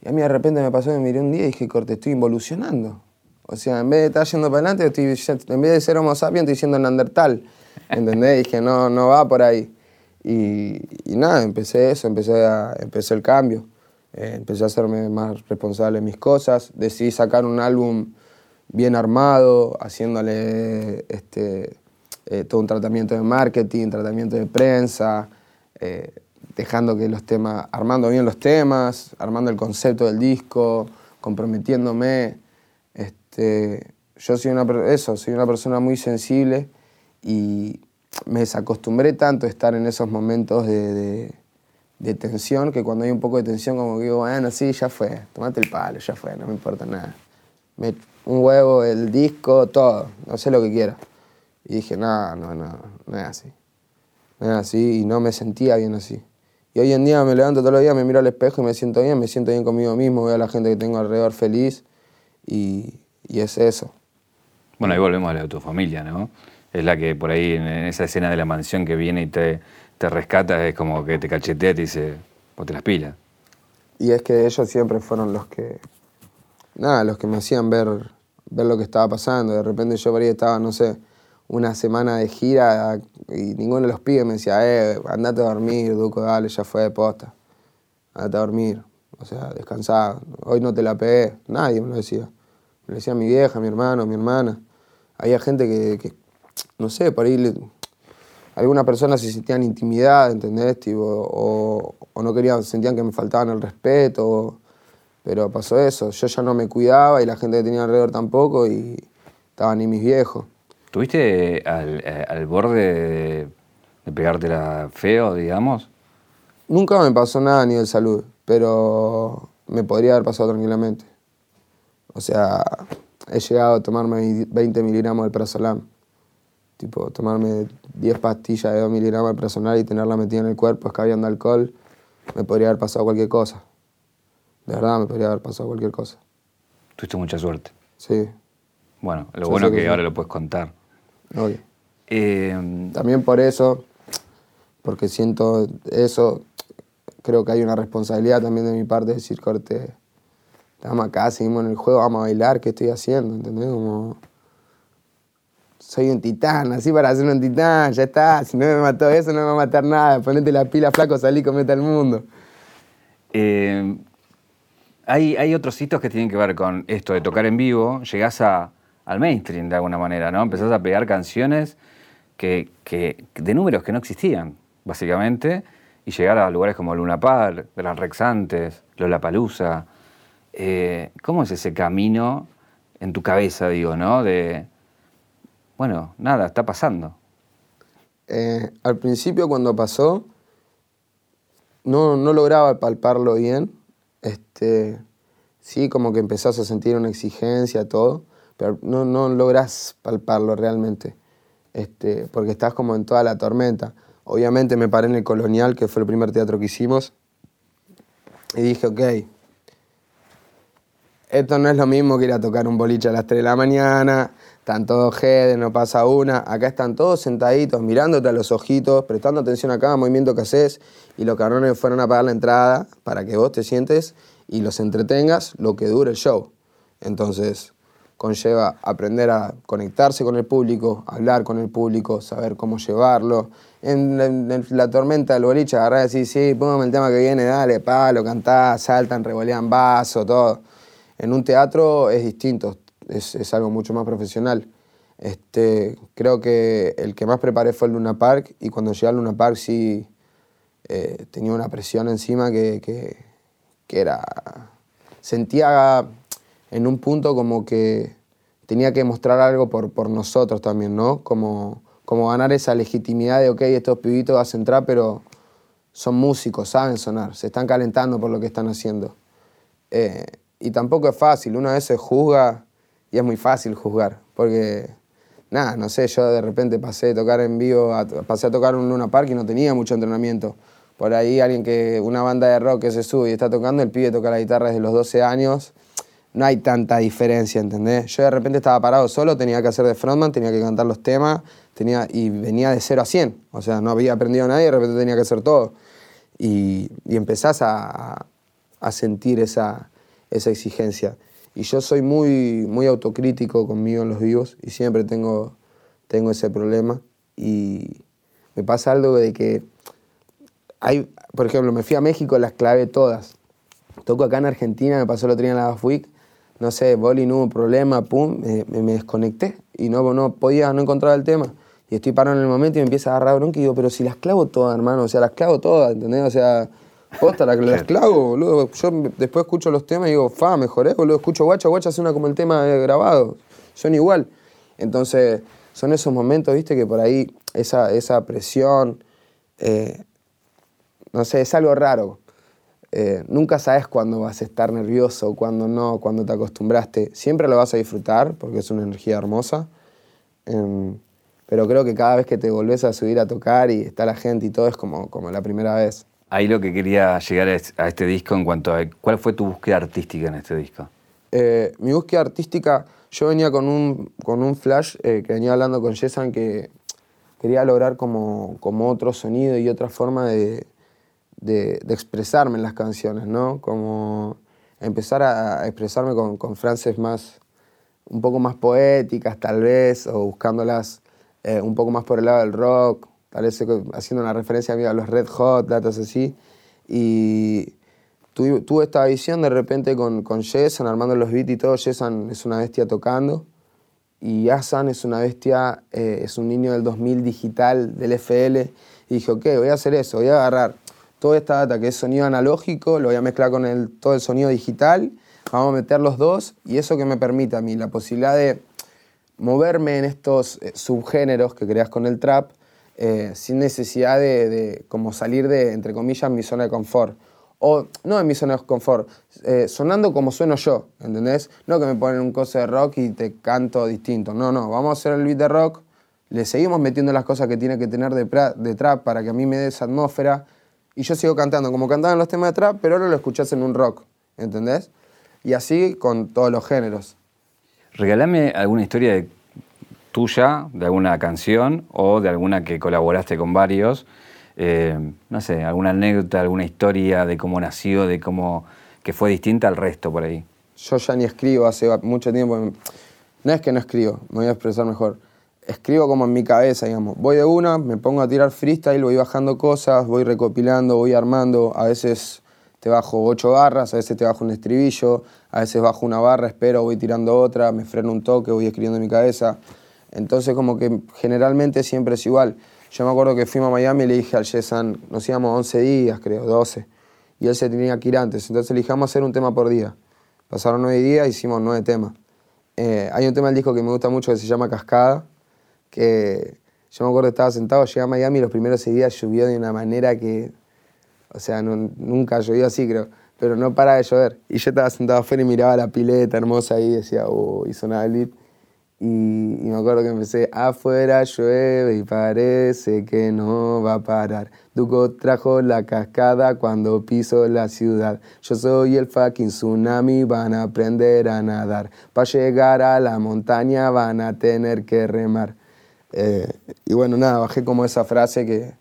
y a mí de repente me pasó que me miré un día y dije, corte, estoy involucionando. O sea, en vez de estar yendo para adelante, estoy, en vez de ser homo sapiens, estoy siendo neandertal. ¿Entendés? Y dije, no, no va por ahí. Y, nada, empecé eso, empecé, a, empecé el cambio. Eh, empecé a hacerme más responsable de mis cosas. Decidí sacar un álbum bien armado, haciéndole este, eh, todo un tratamiento de marketing, tratamiento de prensa. Eh, dejando que los temas, armando bien los temas, armando el concepto del disco, comprometiéndome. Este, yo soy una, eso, soy una persona muy sensible y me desacostumbré tanto a estar en esos momentos de, tensión que cuando hay un poco de tensión como que digo, bueno, sí, ya fue, tomate el palo, ya fue, no me importa nada. Un huevo, el disco, todo, no sé lo que quiera. Y dije, no, no, no, no es así. No es así y no me sentía bien así. Y hoy en día me levanto todos los días, me miro al espejo y me siento bien, me siento bien conmigo mismo, veo a la gente que tengo alrededor feliz y, es eso. Bueno, ahí volvemos a la de tu familia, ¿no? Es la que por ahí en esa escena de la mansión que viene y te, te rescata, es como que te cachetea y te dice, ponte las pilas. Y es que ellos siempre fueron los que, nada, los que me hacían ver, ver lo que estaba pasando. De repente yo por ahí estaba, no sé, una semana de gira y ninguno de los pibes me decía, eh, andate a dormir, Duco, dale, ya fue de posta. Andate a dormir, o sea, descansá, hoy no te la pegué. Nadie me lo decía. Me lo decía mi vieja, mi hermano, mi hermana. había gente que, no sé, por ahí algunas personas se sentían intimidad, ¿entendés? o, no querían, sentían que me faltaban el respeto, pero pasó eso. Yo ya no me cuidaba y la gente que tenía alrededor tampoco y estaban ni mis viejos. ¿Tuviste al, al borde de, pegarte la feo, digamos? Nunca me pasó nada a nivel salud, pero me podría haber pasado tranquilamente. O sea, he llegado a tomarme 20 miligramos de prazolam. Tipo, tomarme 10 pastillas de 2 miligramos de prazolam y tenerla metida en el cuerpo, escabeando alcohol, me podría haber pasado cualquier cosa. De verdad, me podría haber pasado cualquier cosa. Tuviste mucha suerte. Sí. Bueno, lo bueno es que, ahora lo puedes contar. Eh, También por eso, porque siento eso, creo que hay una responsabilidad también de mi parte de decir, corte, estamos acá, seguimos en el juego, vamos a bailar, ¿qué estoy haciendo? ¿Entendés? Como, soy un titán, así para ser un titán, ya está, si no me mató eso, no me va a matar nada, ponete la pila, flaco, salí, comete al mundo. Eh, hay, otros hitos que tienen que ver con esto de tocar en vivo, llegás a, al mainstream de alguna manera, ¿no? Empezás a pegar canciones que, de números que no existían, básicamente, y llegar a lugares como Luna Park, Gran Rex antes, Lollapalooza. Eh, ¿Cómo es ese camino en tu cabeza, digo, no? De, bueno, nada, está pasando. Eh, al principio cuando pasó, no, no, lograba palparlo bien. Este, sí, como que empezás a sentir una exigencia, todo, pero no, no logras palparlo realmente, este, porque estás como en toda la tormenta. Obviamente me paré en el Colonial, que fue el primer teatro que hicimos, y dije, ok, esto no es lo mismo que ir a tocar un boliche a las 3 de la mañana, están todos jedes, no pasa una, acá están todos sentaditos, mirándote a los ojitos, prestando atención a cada movimiento que haces, y los cabrones fueron a pagar la entrada para que vos te sientes y los entretengas lo que dure el show. Entonces, conlleva aprender a conectarse con el público, hablar con el público, saber cómo llevarlo. En, la tormenta del boliche, agarrar y decir, sí, póngame el tema que viene, dale, palo, cantá, saltan, revolean vaso, todo. En un teatro es distinto, es, algo mucho más profesional. Este, creo que el que más preparé fue el Luna Park y cuando llegué al Luna Park sí eh, tenía una presión encima que, que, era... Sentía en un punto como que tenía que mostrar algo por, por nosotros también, ¿no? Como, como ganar esa legitimidad de, ok, estos pibitos vas a entrar, pero son músicos, saben sonar, se están calentando por lo que están haciendo. Eh, y tampoco es fácil, una vez se juzga y es muy fácil juzgar, porque, nada, no sé, yo de repente pasé de tocar en vivo, pasé a tocar un Luna Park y no tenía mucho entrenamiento. Por ahí alguien que, una banda de rock que se sube y está tocando, el pibe toca la guitarra desde los 12 años no hay tanta diferencia, ¿entendés? Yo de repente estaba parado solo, tenía que hacer de frontman, tenía que cantar los temas, tenía, y venía de 0 a 100. O sea, no había aprendido nadie, de repente tenía que hacer todo. Y, y empezás a, a, sentir esa, esa exigencia. Y yo soy muy, muy autocrítico conmigo en los vivos y siempre tengo, tengo ese problema. Y me pasa algo de que hay, por ejemplo, me fui a México, las clavé todas. Toco acá en Argentina, me pasó el otro día en la no sé, boli, no hubo problema, pum, me, desconecté y no, no podía, no encontraba el tema. Y estoy parado en el momento y me empieza a agarrar bronca y digo, pero si las clavo todas, hermano, o sea, las clavo todas, ¿entendés? O sea, posta, las, las clavo, boludo. Yo después escucho los temas y digo, fa, mejoré, boludo, escucho guacha, guacha suena como el tema grabado, son igual. Entonces, son esos momentos, viste, que por ahí esa, esa presión, eh, no sé, es algo raro. Eh, nunca sabes cuándo vas a estar nervioso, cuándo no, cuándo te acostumbraste. Siempre lo vas a disfrutar porque es una energía hermosa. Em, pero creo que cada vez que te volvés a subir a tocar y está la gente y todo es como, como la primera vez. Ahí lo que quería llegar a este disco en cuanto a cuál fue tu búsqueda artística en este disco. Eh, mi búsqueda artística, yo venía con un, con un flash eh, que venía hablando con Jessan que quería lograr como, como otro sonido y otra forma de, de, expresarme en las canciones, ¿no? Como empezar a expresarme con, con frases más, un poco más poéticas tal vez, o buscándolas eh, un poco más por el lado del rock, haciendo una referencia a los Red Hot, datos así. Y tuve, esta visión de repente con, con Jason, armando los beats y todo. Jason es una bestia tocando. y Asan es una bestia, eh, es un niño del 2000 digital, del FL, y dije, ok, voy a hacer eso, voy a agarrar toda esta data que es sonido analógico, lo voy a mezclar con el, todo el sonido digital, vamos a meter los dos, y eso que me permite a mí la posibilidad de moverme en estos eh, subgéneros que creas con el trap, eh, sin necesidad de, como salir de, entre comillas, mi zona de confort. O no en mi zona de confort, eh, sonando como sueno yo, ¿entendés? No que me ponen un coso de rock y te canto distinto. No, no, vamos a hacer el beat de rock, le seguimos metiendo las cosas que tiene que tener de, de trap para que a mí me dé esa atmósfera. Y yo sigo cantando como cantaban los temas de trap, pero ahora lo escuchás en un rock, ¿entendés? Y así con todos los géneros. Regálame alguna historia de tuya, de alguna canción o de alguna que colaboraste con varios. Eh, no sé, alguna anécdota, alguna historia de cómo nació, de cómo que fue distinta al resto por ahí. Yo ya ni escribo hace mucho tiempo. No es que no escribo, me voy a expresar mejor. Escribo como en mi cabeza, digamos. Voy de una, me pongo a tirar freestyle, voy bajando cosas, voy recopilando, voy armando. A veces te bajo ocho barras, a veces te bajo un estribillo, a veces bajo una barra, espero, voy tirando otra, me freno un toque, voy escribiendo en mi cabeza. Entonces como que generalmente siempre es igual. Yo me acuerdo que fuimos a Miami y le dije al Yesan, nos íbamos 11 días, creo, 12, y él se tenía que ir antes. Entonces le dijimos hacer un tema por día. Pasaron nueve días, hicimos nueve temas. Eh, hay un tema del disco que me gusta mucho que se llama Cascada, que yo me acuerdo que estaba sentado, llegué a Miami y los primeros seis días llovió de una manera que, o sea, nunca llovió así, creo, pero no para de llover. Y yo estaba sentado afuera y miraba la pileta hermosa ahí y decía, oh, hizo nada el. Y, me acuerdo que empecé, afuera llueve y parece que no va a parar. Duco trajo la cascada cuando piso la ciudad. Yo soy el fucking tsunami, van a aprender a nadar. Para llegar a la montaña van a tener que remar. Eh, y bueno, nada, bajé como esa frase que,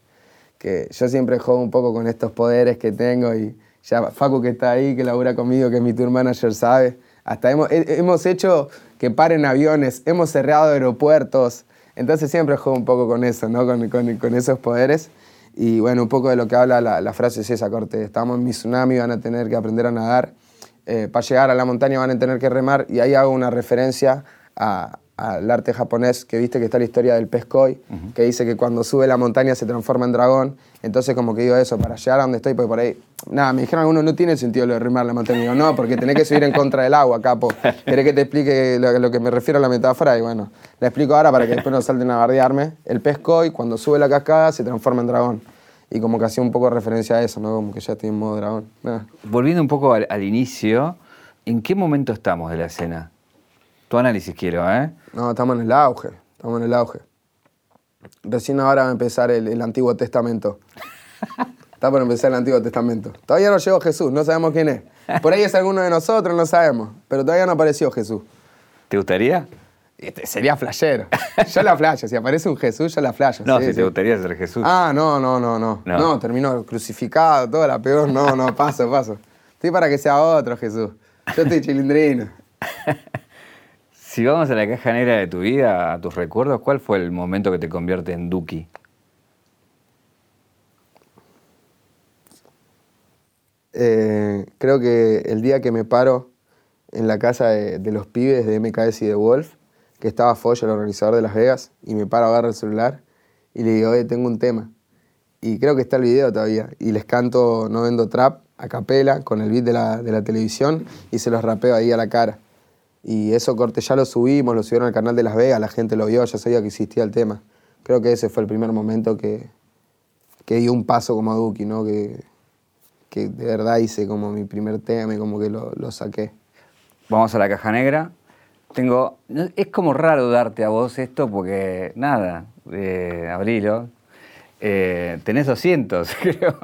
que yo siempre juego un poco con estos poderes que tengo y ya Facu que está ahí, que labura conmigo, que es mi tour manager, sabe. Hasta hemos, hemos hecho que paren aviones, hemos cerrado aeropuertos. Entonces siempre juego un poco con eso, ¿no? Con, con, esos poderes. Y bueno, un poco de lo que habla la, la, frase es esa, corte. Estamos en mi tsunami, van a tener que aprender a nadar. Eh, para llegar a la montaña van a tener que remar. Y ahí hago una referencia a, al arte japonés, que viste que está la historia del pez koi, que dice que cuando sube la montaña se transforma en dragón. Entonces, como que digo eso, para llegar a donde estoy, porque por ahí. Nada, me dijeron algunos, no tiene sentido lo de rimar la montaña. Digo, no, porque tenés que subir en contra del agua, capo. [laughs] ¿Querés que te explique lo, lo, que me refiero a la metáfora? Y bueno, la explico ahora para que después no salten a bardearme. El pez koi, cuando sube la cascada, se transforma en dragón. Y como que hacía un poco referencia a eso, ¿no? Como que ya estoy en modo dragón. Volviendo un poco al, al inicio, ¿en qué momento estamos de la escena? Tu análisis quiero, ¿eh? No, estamos en el auge, estamos en el auge. Recién ahora va a empezar el, Antiguo Testamento. [laughs] Está por empezar el Antiguo Testamento. Todavía no llegó Jesús, no sabemos quién es. Por ahí es alguno de nosotros, no sabemos. Pero todavía no apareció Jesús. ¿Te gustaría? Este, sería flashero. Yo la flasho. Si aparece un Jesús, yo la flasho. No, si te gustaría ser Jesús. Ah, no, no, no, no. No, terminó crucificado, toda la peor. No, no, paso, paso. Estoy para que sea otro Jesús. Yo estoy [laughs] chilindrino. Si vamos a la caja negra de tu vida, a tus recuerdos, ¿cuál fue el momento que te convierte en Duki? Eh, creo que el día que me paro en la casa de, los pibes de MKS y de Wolf, que estaba Foy, el organizador de Las Vegas, y me paro, agarro el celular y le digo, oye, tengo un tema. Y creo que está el video todavía. Y les canto No Vendo Trap a capela con el beat de la, de la televisión y se los rapeo ahí a la cara. Y eso corte ya lo subimos, lo subieron al canal de Las Vegas, la gente lo vio, ya sabía que existía el tema. Creo que ese fue el primer momento que, que di un paso como Duki, ¿no? Que, que de verdad hice como mi primer tema y como que lo, lo saqué. Vamos a la caja negra. Tengo. Es como raro darte a vos esto porque, nada, eh, abrilo. Eh, tenés 200, [laughs] creo.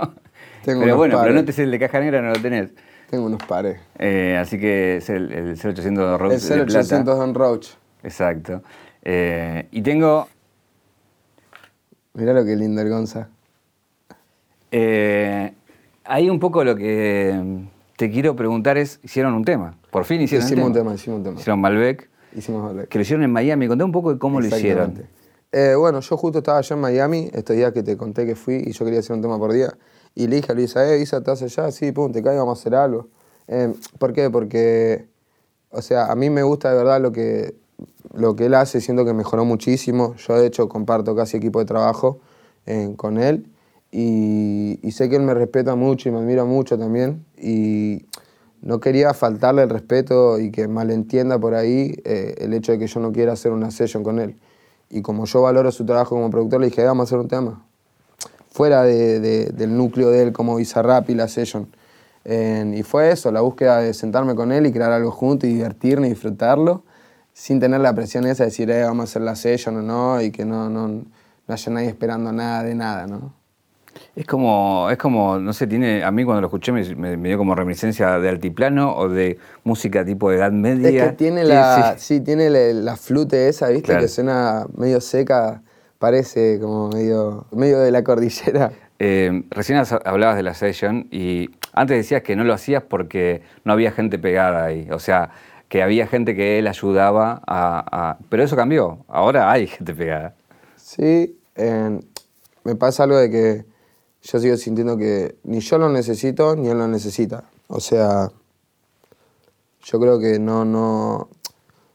Tengo pero bueno, pero no te sé el de caja negra, no lo tenés. Tengo unos pares. Eh, así que es el, el 0800 Don Roach. El 0800 Don Roach. Exacto. Eh, y tengo. Mirá lo que lindo el Gonza. Eh, ahí un poco lo que te quiero preguntar es: hicieron un tema. Por fin hicieron hicimos un tema. un tema. Hicimos un tema. Hicieron Malbec. Hicimos Malbec. Que lo hicieron en Miami. Contá un poco de cómo lo hicieron. bueno, yo justo estaba allá en Miami, estos días que te conté que fui y yo quería hacer un tema por día. Y le dije a Luisa, eh, Isa, ¿estás allá? Sí, pum, te caigo, vamos a hacer algo. Eh, ¿Por qué? Porque, o sea, a mí me gusta de verdad lo que lo que él hace siento que mejoró muchísimo. Yo de hecho comparto casi equipo de trabajo eh, con él y, sé que él me respeta mucho y me admira mucho también y no quería faltarle el respeto y que malentienda por ahí eh, el hecho de que yo no quiera hacer una session con él. Y como yo valoro su trabajo como productor, le dije, vamos a hacer un tema. Fuera del núcleo de él como Bizarrap y la session. y fue eso, la búsqueda de sentarme con él y crear algo junto y divertirme y disfrutarlo sin tener la presión esa de decir, eh, vamos a hacer la session o no, y que no, no, no haya nadie esperando nada de nada, ¿no? Es como, es como, no sé, tiene, a mí cuando lo escuché me, dio como reminiscencia de altiplano o de música tipo de edad media. Es que tiene la, sí, tiene la, flute esa, ¿viste? Que suena medio seca, parece como medio, medio de la cordillera. Eh, recién hablabas de la session y antes decías que no lo hacías porque no había gente pegada ahí. O sea, que había gente que él ayudaba a, Pero eso cambió, ahora hay gente pegada. Sí, me pasa algo de que yo sigo sintiendo que ni yo lo necesito ni él lo necesita. O sea, yo creo que no, no,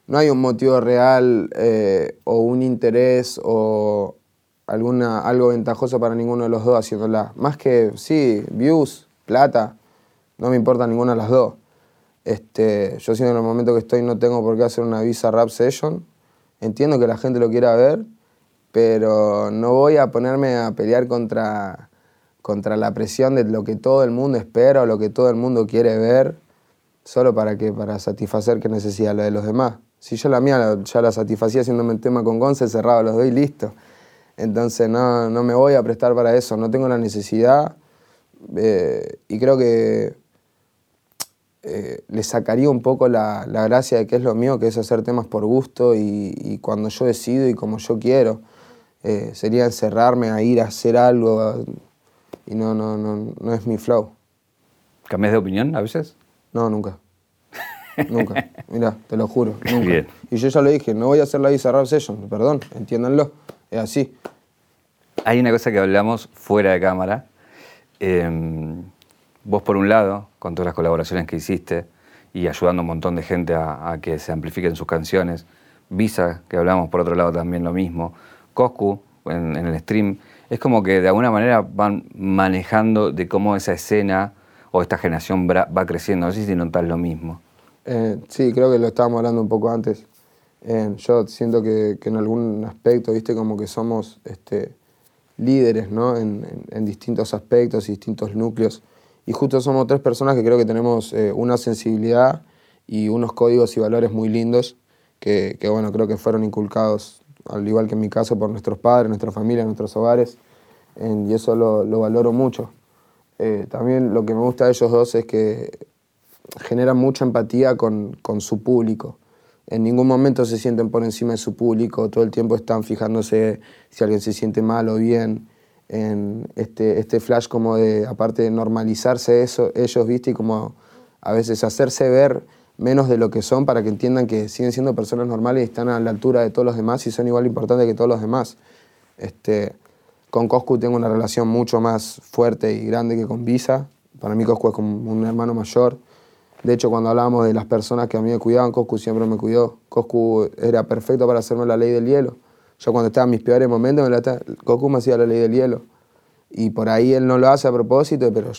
no hay un motivo real eh, o un interés o alguna, algo ventajoso para ninguno de los dos haciéndola. Más que, sí, views, plata, no me importa ninguna de las dos. Este, yo siento en el momento que estoy no tengo por qué hacer una visa rap session. Entiendo que la gente lo quiera ver, pero no voy a ponerme a pelear contra, contra la presión de lo que todo el mundo espera o lo que todo el mundo quiere ver, solo para que para satisfacer qué necesidad lo de los demás. Si yo la mía ya la satisfacía haciéndome el tema con Gonce, cerrado los doy y listo. Entonces no, no, me voy a prestar para eso, no tengo la necesidad eh, y creo que eh, le sacaría un poco la, gracia de que es lo mío, que es hacer temas por gusto y, cuando yo decido y como yo quiero. Eh, sería encerrarme a ir a hacer algo y no, no, no, no es mi flow. ¿Cambias de opinión a veces? No, nunca. Nunca. Mira, te lo juro, [laughs] nunca. Y yo ya lo dije, no voy a hacer la Visa Rap Session, perdón, entiéndanlo, es así. Hay una cosa que hablamos fuera de cámara. Em, vos por un lado, con todas las colaboraciones que hiciste y ayudando a un montón de gente a, que se amplifiquen sus canciones, Visa, que hablamos por otro lado también lo mismo, Coscu en, el stream, es como que de alguna manera van manejando de cómo esa escena o esta generación va creciendo. No sé si notas lo mismo. Eh, sí, creo que lo estábamos hablando un poco antes. Eh, yo siento que, en algún aspecto, viste, como que somos este, líderes, ¿no? En, en distintos aspectos y distintos núcleos y justo somos tres personas que creo que tenemos eh, una sensibilidad y unos códigos y valores muy lindos que, bueno, creo que fueron inculcados, al igual que en mi caso, por nuestros padres, nuestra familia, nuestros hogares, y eso lo, valoro mucho. Eh, también lo que me gusta de ellos dos es que generan mucha empatía con, con su público. En ningún momento se sienten por encima de su público, todo el tiempo están fijándose si alguien se siente mal o bien en este, este flash como de, aparte de normalizarse eso, ellos, viste, y como a veces hacerse ver menos de lo que son para que entiendan que siguen siendo personas normales y están a la altura de todos los demás y son igual importantes que todos los demás. Este, con Coscu tengo una relación mucho más fuerte y grande que con Visa. Para mí Coscu es como un hermano mayor. De hecho, cuando hablábamos de las personas que a mí me cuidaban, Coscu siempre me cuidó. Coscu era perfecto para hacerme la ley del hielo. Yo cuando estaba en mis peores momentos, me la Goku me hacía la ley del hielo. Y por ahí él no lo hace a propósito, pero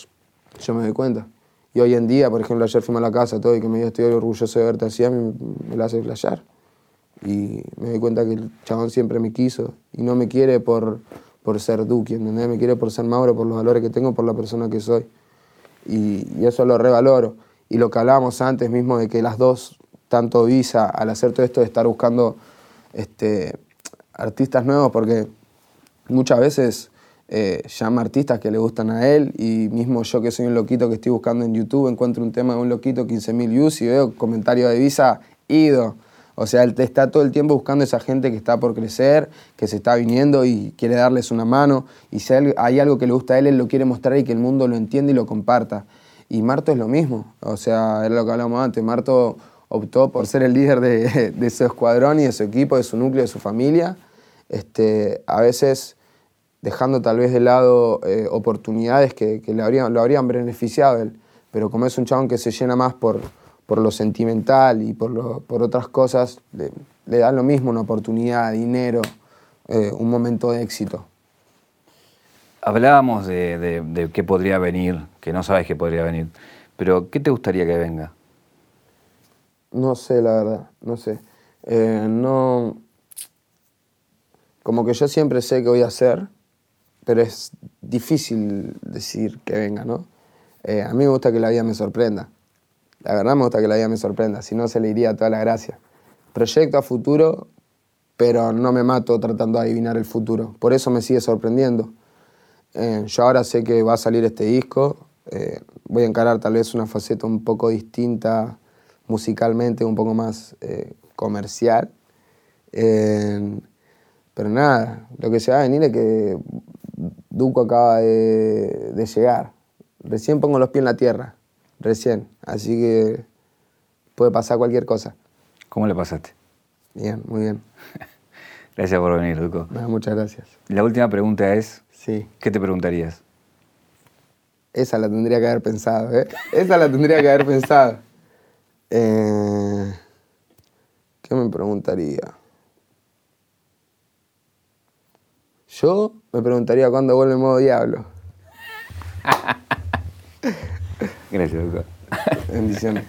yo me doy cuenta. Y hoy en día, por ejemplo, ayer fuimos a la casa todo y que me dijo estoy orgulloso de verte así, a mí me lo hace flashear. Y me doy cuenta que el chabón siempre me quiso y no me quiere por, por ser Duque, ¿entendés? Me quiere por ser Mauro, por los valores que tengo, por la persona que soy. Y, y eso lo revaloro. Y lo que hablábamos antes mismo de que las dos, tanto Visa, al hacer todo esto de estar buscando este, artistas nuevos porque muchas veces eh, llama artistas que le gustan a él y mismo yo que soy un loquito que estoy buscando en YouTube encuentro un tema de un loquito 15.000 views y veo comentario de Visa, ido. O sea, él está todo el tiempo buscando esa gente que está por crecer, que se está viniendo y quiere darles una mano. Y si hay algo que le gusta a él, él lo quiere mostrar y que el mundo lo entienda y lo comparta. Y Marto es lo mismo. O sea, era lo que hablamos antes. Marto optó por ser el líder de, de su escuadrón y de su equipo, de su núcleo, de su familia este, a veces dejando tal vez de lado eh, oportunidades que, le habrían, lo habrían beneficiado. Pero como es un chabón que se llena más por, por lo sentimental y por, por otras cosas, le, da lo mismo una oportunidad, dinero, eh, un momento de éxito. Hablábamos de qué podría venir, que no sabes qué podría venir, pero ¿qué te gustaría que venga? No sé, la verdad, no sé. Eh, no. Como que yo siempre sé qué voy a hacer, pero es difícil decir que venga, ¿no? Eh, a mí me gusta que la vida me sorprenda. La verdad me gusta que la vida me sorprenda, si no se le iría toda la gracia. Proyecto a futuro, pero no me mato tratando de adivinar el futuro. Por eso me sigue sorprendiendo. Eh, yo ahora sé que va a salir este disco. Eh, voy a encarar tal vez una faceta un poco distinta musicalmente, un poco más eh, comercial. Eh, pero nada, lo que se va a venir es que Duco acaba de, de llegar. Recién pongo los pies en la tierra, recién. Así que puede pasar cualquier cosa. ¿Cómo le pasaste? Bien, muy bien. [laughs] Gracias por venir, Duco. Nada, muchas gracias. La última pregunta es, Sí, ¿qué te preguntarías? Esa la tendría que haber pensado, ¿eh? Esa la tendría que haber pensado. [laughs] Eh, ¿Qué me preguntaría? Yo me preguntaría cuándo vuelve el modo diablo. [laughs] Gracias, Duco. Bendiciones.